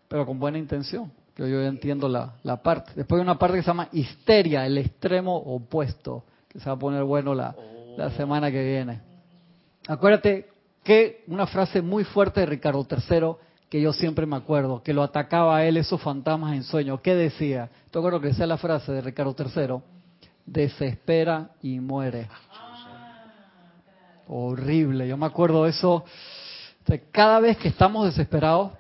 Pero con buena intención, que yo entiendo la, la parte. Después hay una parte que se llama histeria, el extremo opuesto, que se va a poner bueno la, la semana que viene. Acuérdate que una frase muy fuerte de Ricardo III, que yo siempre me acuerdo, que lo atacaba a él esos fantasmas en sueños. ¿Qué decía? Yo creo que decía la frase de Ricardo III, desespera y muere horrible. Yo me acuerdo eso. Cada vez que estamos desesperados,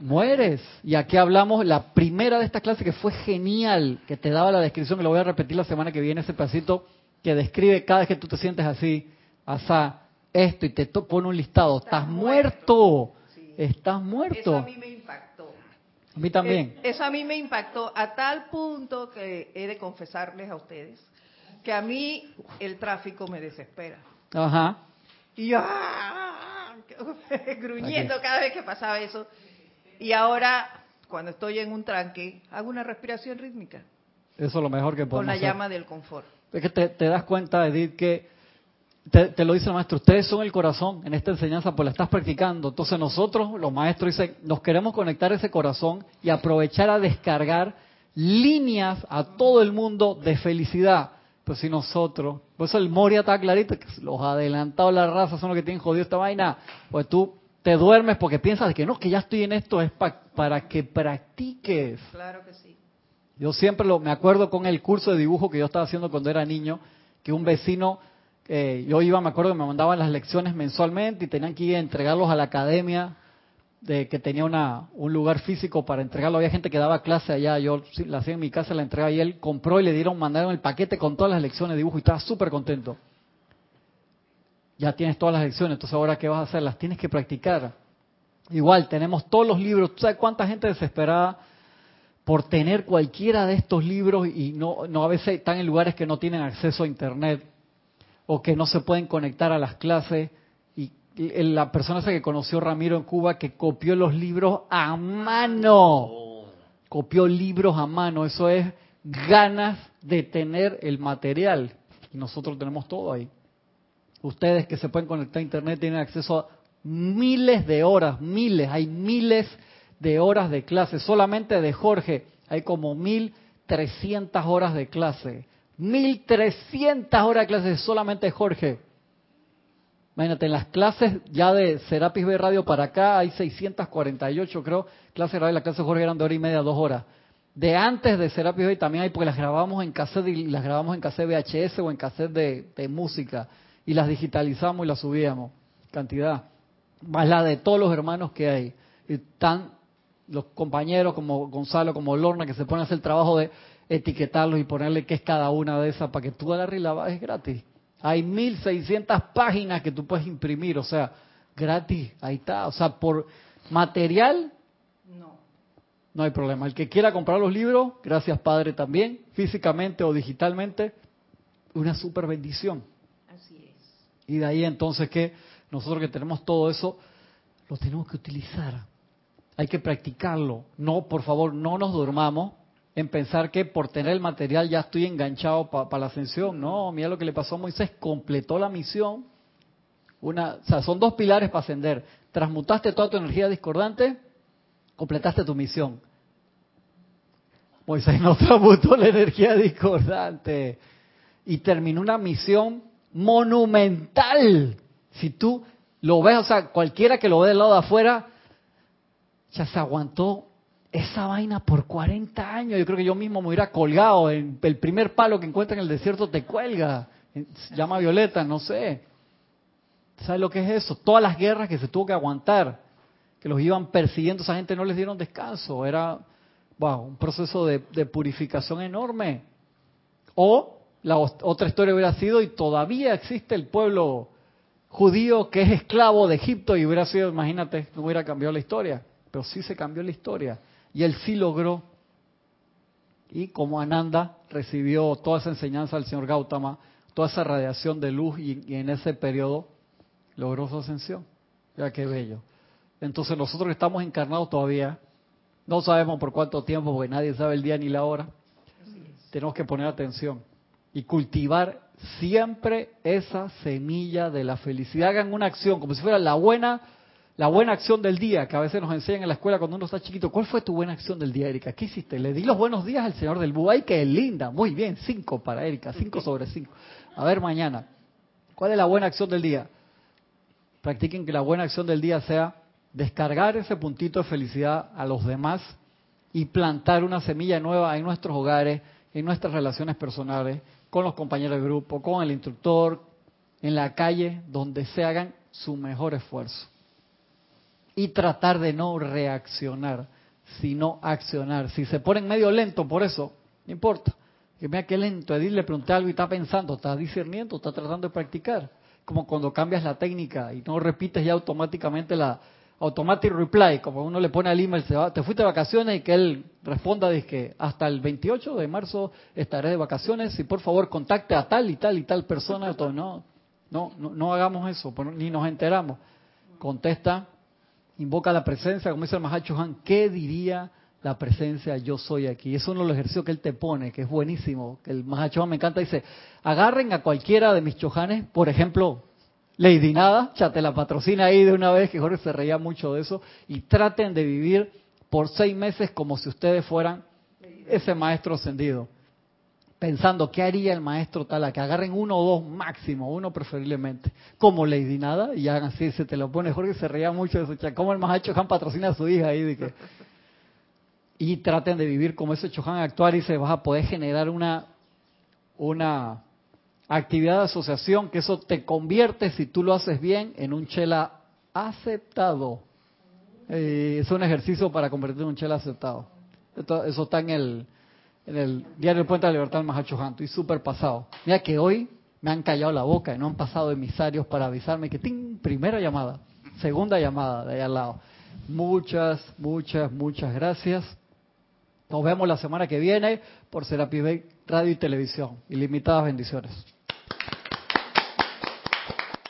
mueres. Y aquí hablamos la primera de esta clase que fue genial, que te daba la descripción, que lo voy a repetir la semana que viene, ese pasito que describe cada vez que tú te sientes así, asá, esto, y te pone un listado. Estás, muerto. Estás muerto. Eso
a mí me impactó.
A mí también.
Eh, eso a mí me impactó a tal punto que he de confesarles a ustedes que a mí el tráfico me desespera.
Ajá.
Y yo, ¡ah! gruñendo cada vez que pasaba eso. Y ahora, cuando estoy en un tranque, hago una respiración rítmica.
Eso es lo mejor que podemos
Con la llama del confort.
Es que te, das cuenta, Edith, que te, lo dice el maestro, ustedes son el corazón en esta enseñanza, pues la estás practicando. Entonces nosotros, los maestros, dicen, nos queremos conectar ese corazón y aprovechar a descargar líneas a todo el mundo de felicidad. Pues si nosotros, por eso el Moria está clarito, que los adelantados de la raza son los que tienen jodido esta vaina, pues tú te duermes porque piensas que no, que ya estoy en esto, es para que practiques.
Claro que sí.
Yo siempre lo, me acuerdo con el curso de dibujo que yo estaba haciendo cuando era niño, que un vecino, eh, yo iba, me acuerdo que me mandaban las lecciones mensualmente y tenían que ir a entregarlos a la academia de que tenía una, un lugar físico para entregarlo. Había gente que daba clase allá, yo la hacía en mi casa, la entregaba y él compró y le dieron, mandaron el paquete con todas las lecciones de dibujo y estaba súper contento. Ya tienes todas las lecciones, entonces ahora qué vas a hacer? Las tienes que practicar. Igual, tenemos todos los libros. ¿Tú sabes cuánta gente desesperada por tener cualquiera de estos libros y no, no a veces están en lugares que no tienen acceso a internet o que no se pueden conectar a las clases? la persona esa que conoció Ramiro en Cuba que copió los libros a mano. Copió libros a mano. Eso es ganas de tener el material. Y nosotros tenemos todo ahí. Ustedes que se pueden conectar a Internet tienen acceso a miles de horas, miles, hay miles de horas de clase. Solamente de Jorge hay como 1300 horas de clase. 1300 horas de clase solamente Jorge. Imagínate, en las clases ya de Serapis B Radio para acá hay 648, creo, clases radio. Las clases de Jorge eran de hora y media, dos horas. De antes de Serapis B también hay, porque las grabamos en cassette y las grabamos en cassette VHS o en cassette de, de música. Y las digitalizamos y las subíamos. Cantidad. Más la de todos los hermanos que hay. Y están los compañeros como Gonzalo, como Lorna, que se ponen a hacer el trabajo de etiquetarlos y ponerle qué es cada una de esas para que tú agarres y la bajes gratis. Hay 1600 páginas que tú puedes imprimir, o sea, gratis, ahí está. O sea, por material, no. No hay problema. El que quiera comprar los libros, gracias Padre también, físicamente o digitalmente, una super bendición. Así es. Y de ahí entonces que nosotros que tenemos todo eso, lo tenemos que utilizar. Hay que practicarlo. No, por favor, no nos durmamos en pensar que por tener el material ya estoy enganchado para la ascensión. No, mira lo que le pasó a Moisés, completó la misión. Una, o sea, son dos pilares para ascender. Transmutaste toda tu energía discordante, completaste tu misión. Moisés no transmutó la energía discordante y terminó una misión monumental. Si tú lo ves, o sea, cualquiera que lo ve del lado de afuera, ya se aguantó esa vaina por 40 años. Yo creo que yo mismo me hubiera colgado. En el primer palo que encuentra en el desierto te cuelga. Llama Violeta, no sé. ¿Sabes lo que es eso? Todas las guerras que se tuvo que aguantar, que los iban persiguiendo, esa gente no les dieron descanso. Era wow, un proceso de, de purificación enorme. O la otra historia hubiera sido, y todavía existe el pueblo judío que es esclavo de Egipto, y hubiera sido, imagínate, no hubiera cambiado la historia. Pero sí se cambió la historia y él sí logró. Y como Ananda recibió toda esa enseñanza del señor Gautama, toda esa radiación de luz y, en ese periodo logró su ascensión. Ya qué bello. Entonces nosotros estamos encarnados todavía, no sabemos por cuánto tiempo, porque nadie sabe el día ni la hora, tenemos que poner atención y cultivar siempre esa semilla de la felicidad. Hagan una acción como si fuera la buena la buena acción del día, que a veces nos enseñan en la escuela cuando uno está chiquito. ¿Cuál fue tu buena acción del día, Erika? ¿Qué hiciste? Le di los buenos días al señor del Buay, que linda. Muy bien, cinco para Erika, cinco sobre cinco. A ver mañana. ¿Cuál es la buena acción del día? Practiquen que la buena acción del día sea descargar ese puntito de felicidad a los demás y plantar una semilla nueva en nuestros hogares, en nuestras relaciones personales, con los compañeros de grupo, con el instructor, en la calle, donde se hagan su mejor esfuerzo y tratar de no reaccionar, sino accionar. Si se ponen medio lento por eso, no importa. Que vea qué lento. Edith le pregunté algo y está pensando, está discerniendo, está tratando de practicar. Como cuando cambias la técnica y no repites ya automáticamente la automatic reply, como uno le pone al email, se va, te fuiste de vacaciones y que él responda que hasta el 28 de marzo estaré de vacaciones y por favor contacte a tal y tal y tal persona. No, no, no, no hagamos eso, ni nos enteramos. Contesta invoca la presencia, como dice el Mahacho Han, ¿qué diría la presencia yo soy aquí? Es uno de los ejercicios que él te pone, que es buenísimo. El Mahacho Han me encanta, dice, agarren a cualquiera de mis chojanes, por ejemplo, Lady Nada, ya te la patrocina ahí de una vez, que Jorge se reía mucho de eso, y traten de vivir por seis meses como si ustedes fueran ese maestro ascendido pensando qué haría el maestro tal, que agarren uno o dos máximo, uno preferiblemente, como Lady Nada, y hagan así, se te lo pone, Jorge se reía mucho de eso, como el maestro Chohan patrocina a su hija ahí, y traten de vivir como ese Chohan actuar y se vas a poder generar una, una actividad de asociación, que eso te convierte, si tú lo haces bien, en un chela aceptado. Eh, es un ejercicio para convertirte en un chela aceptado. eso está en el en el diario Puente de la Libertad del Mahacho Han. Estoy súper pasado. Mira que hoy me han callado la boca y no han pasado emisarios para avisarme que ¡ting! primera llamada, segunda llamada de ahí al lado. Muchas, muchas, muchas gracias. Nos vemos la semana que viene por Serapis Radio y Televisión. Ilimitadas bendiciones.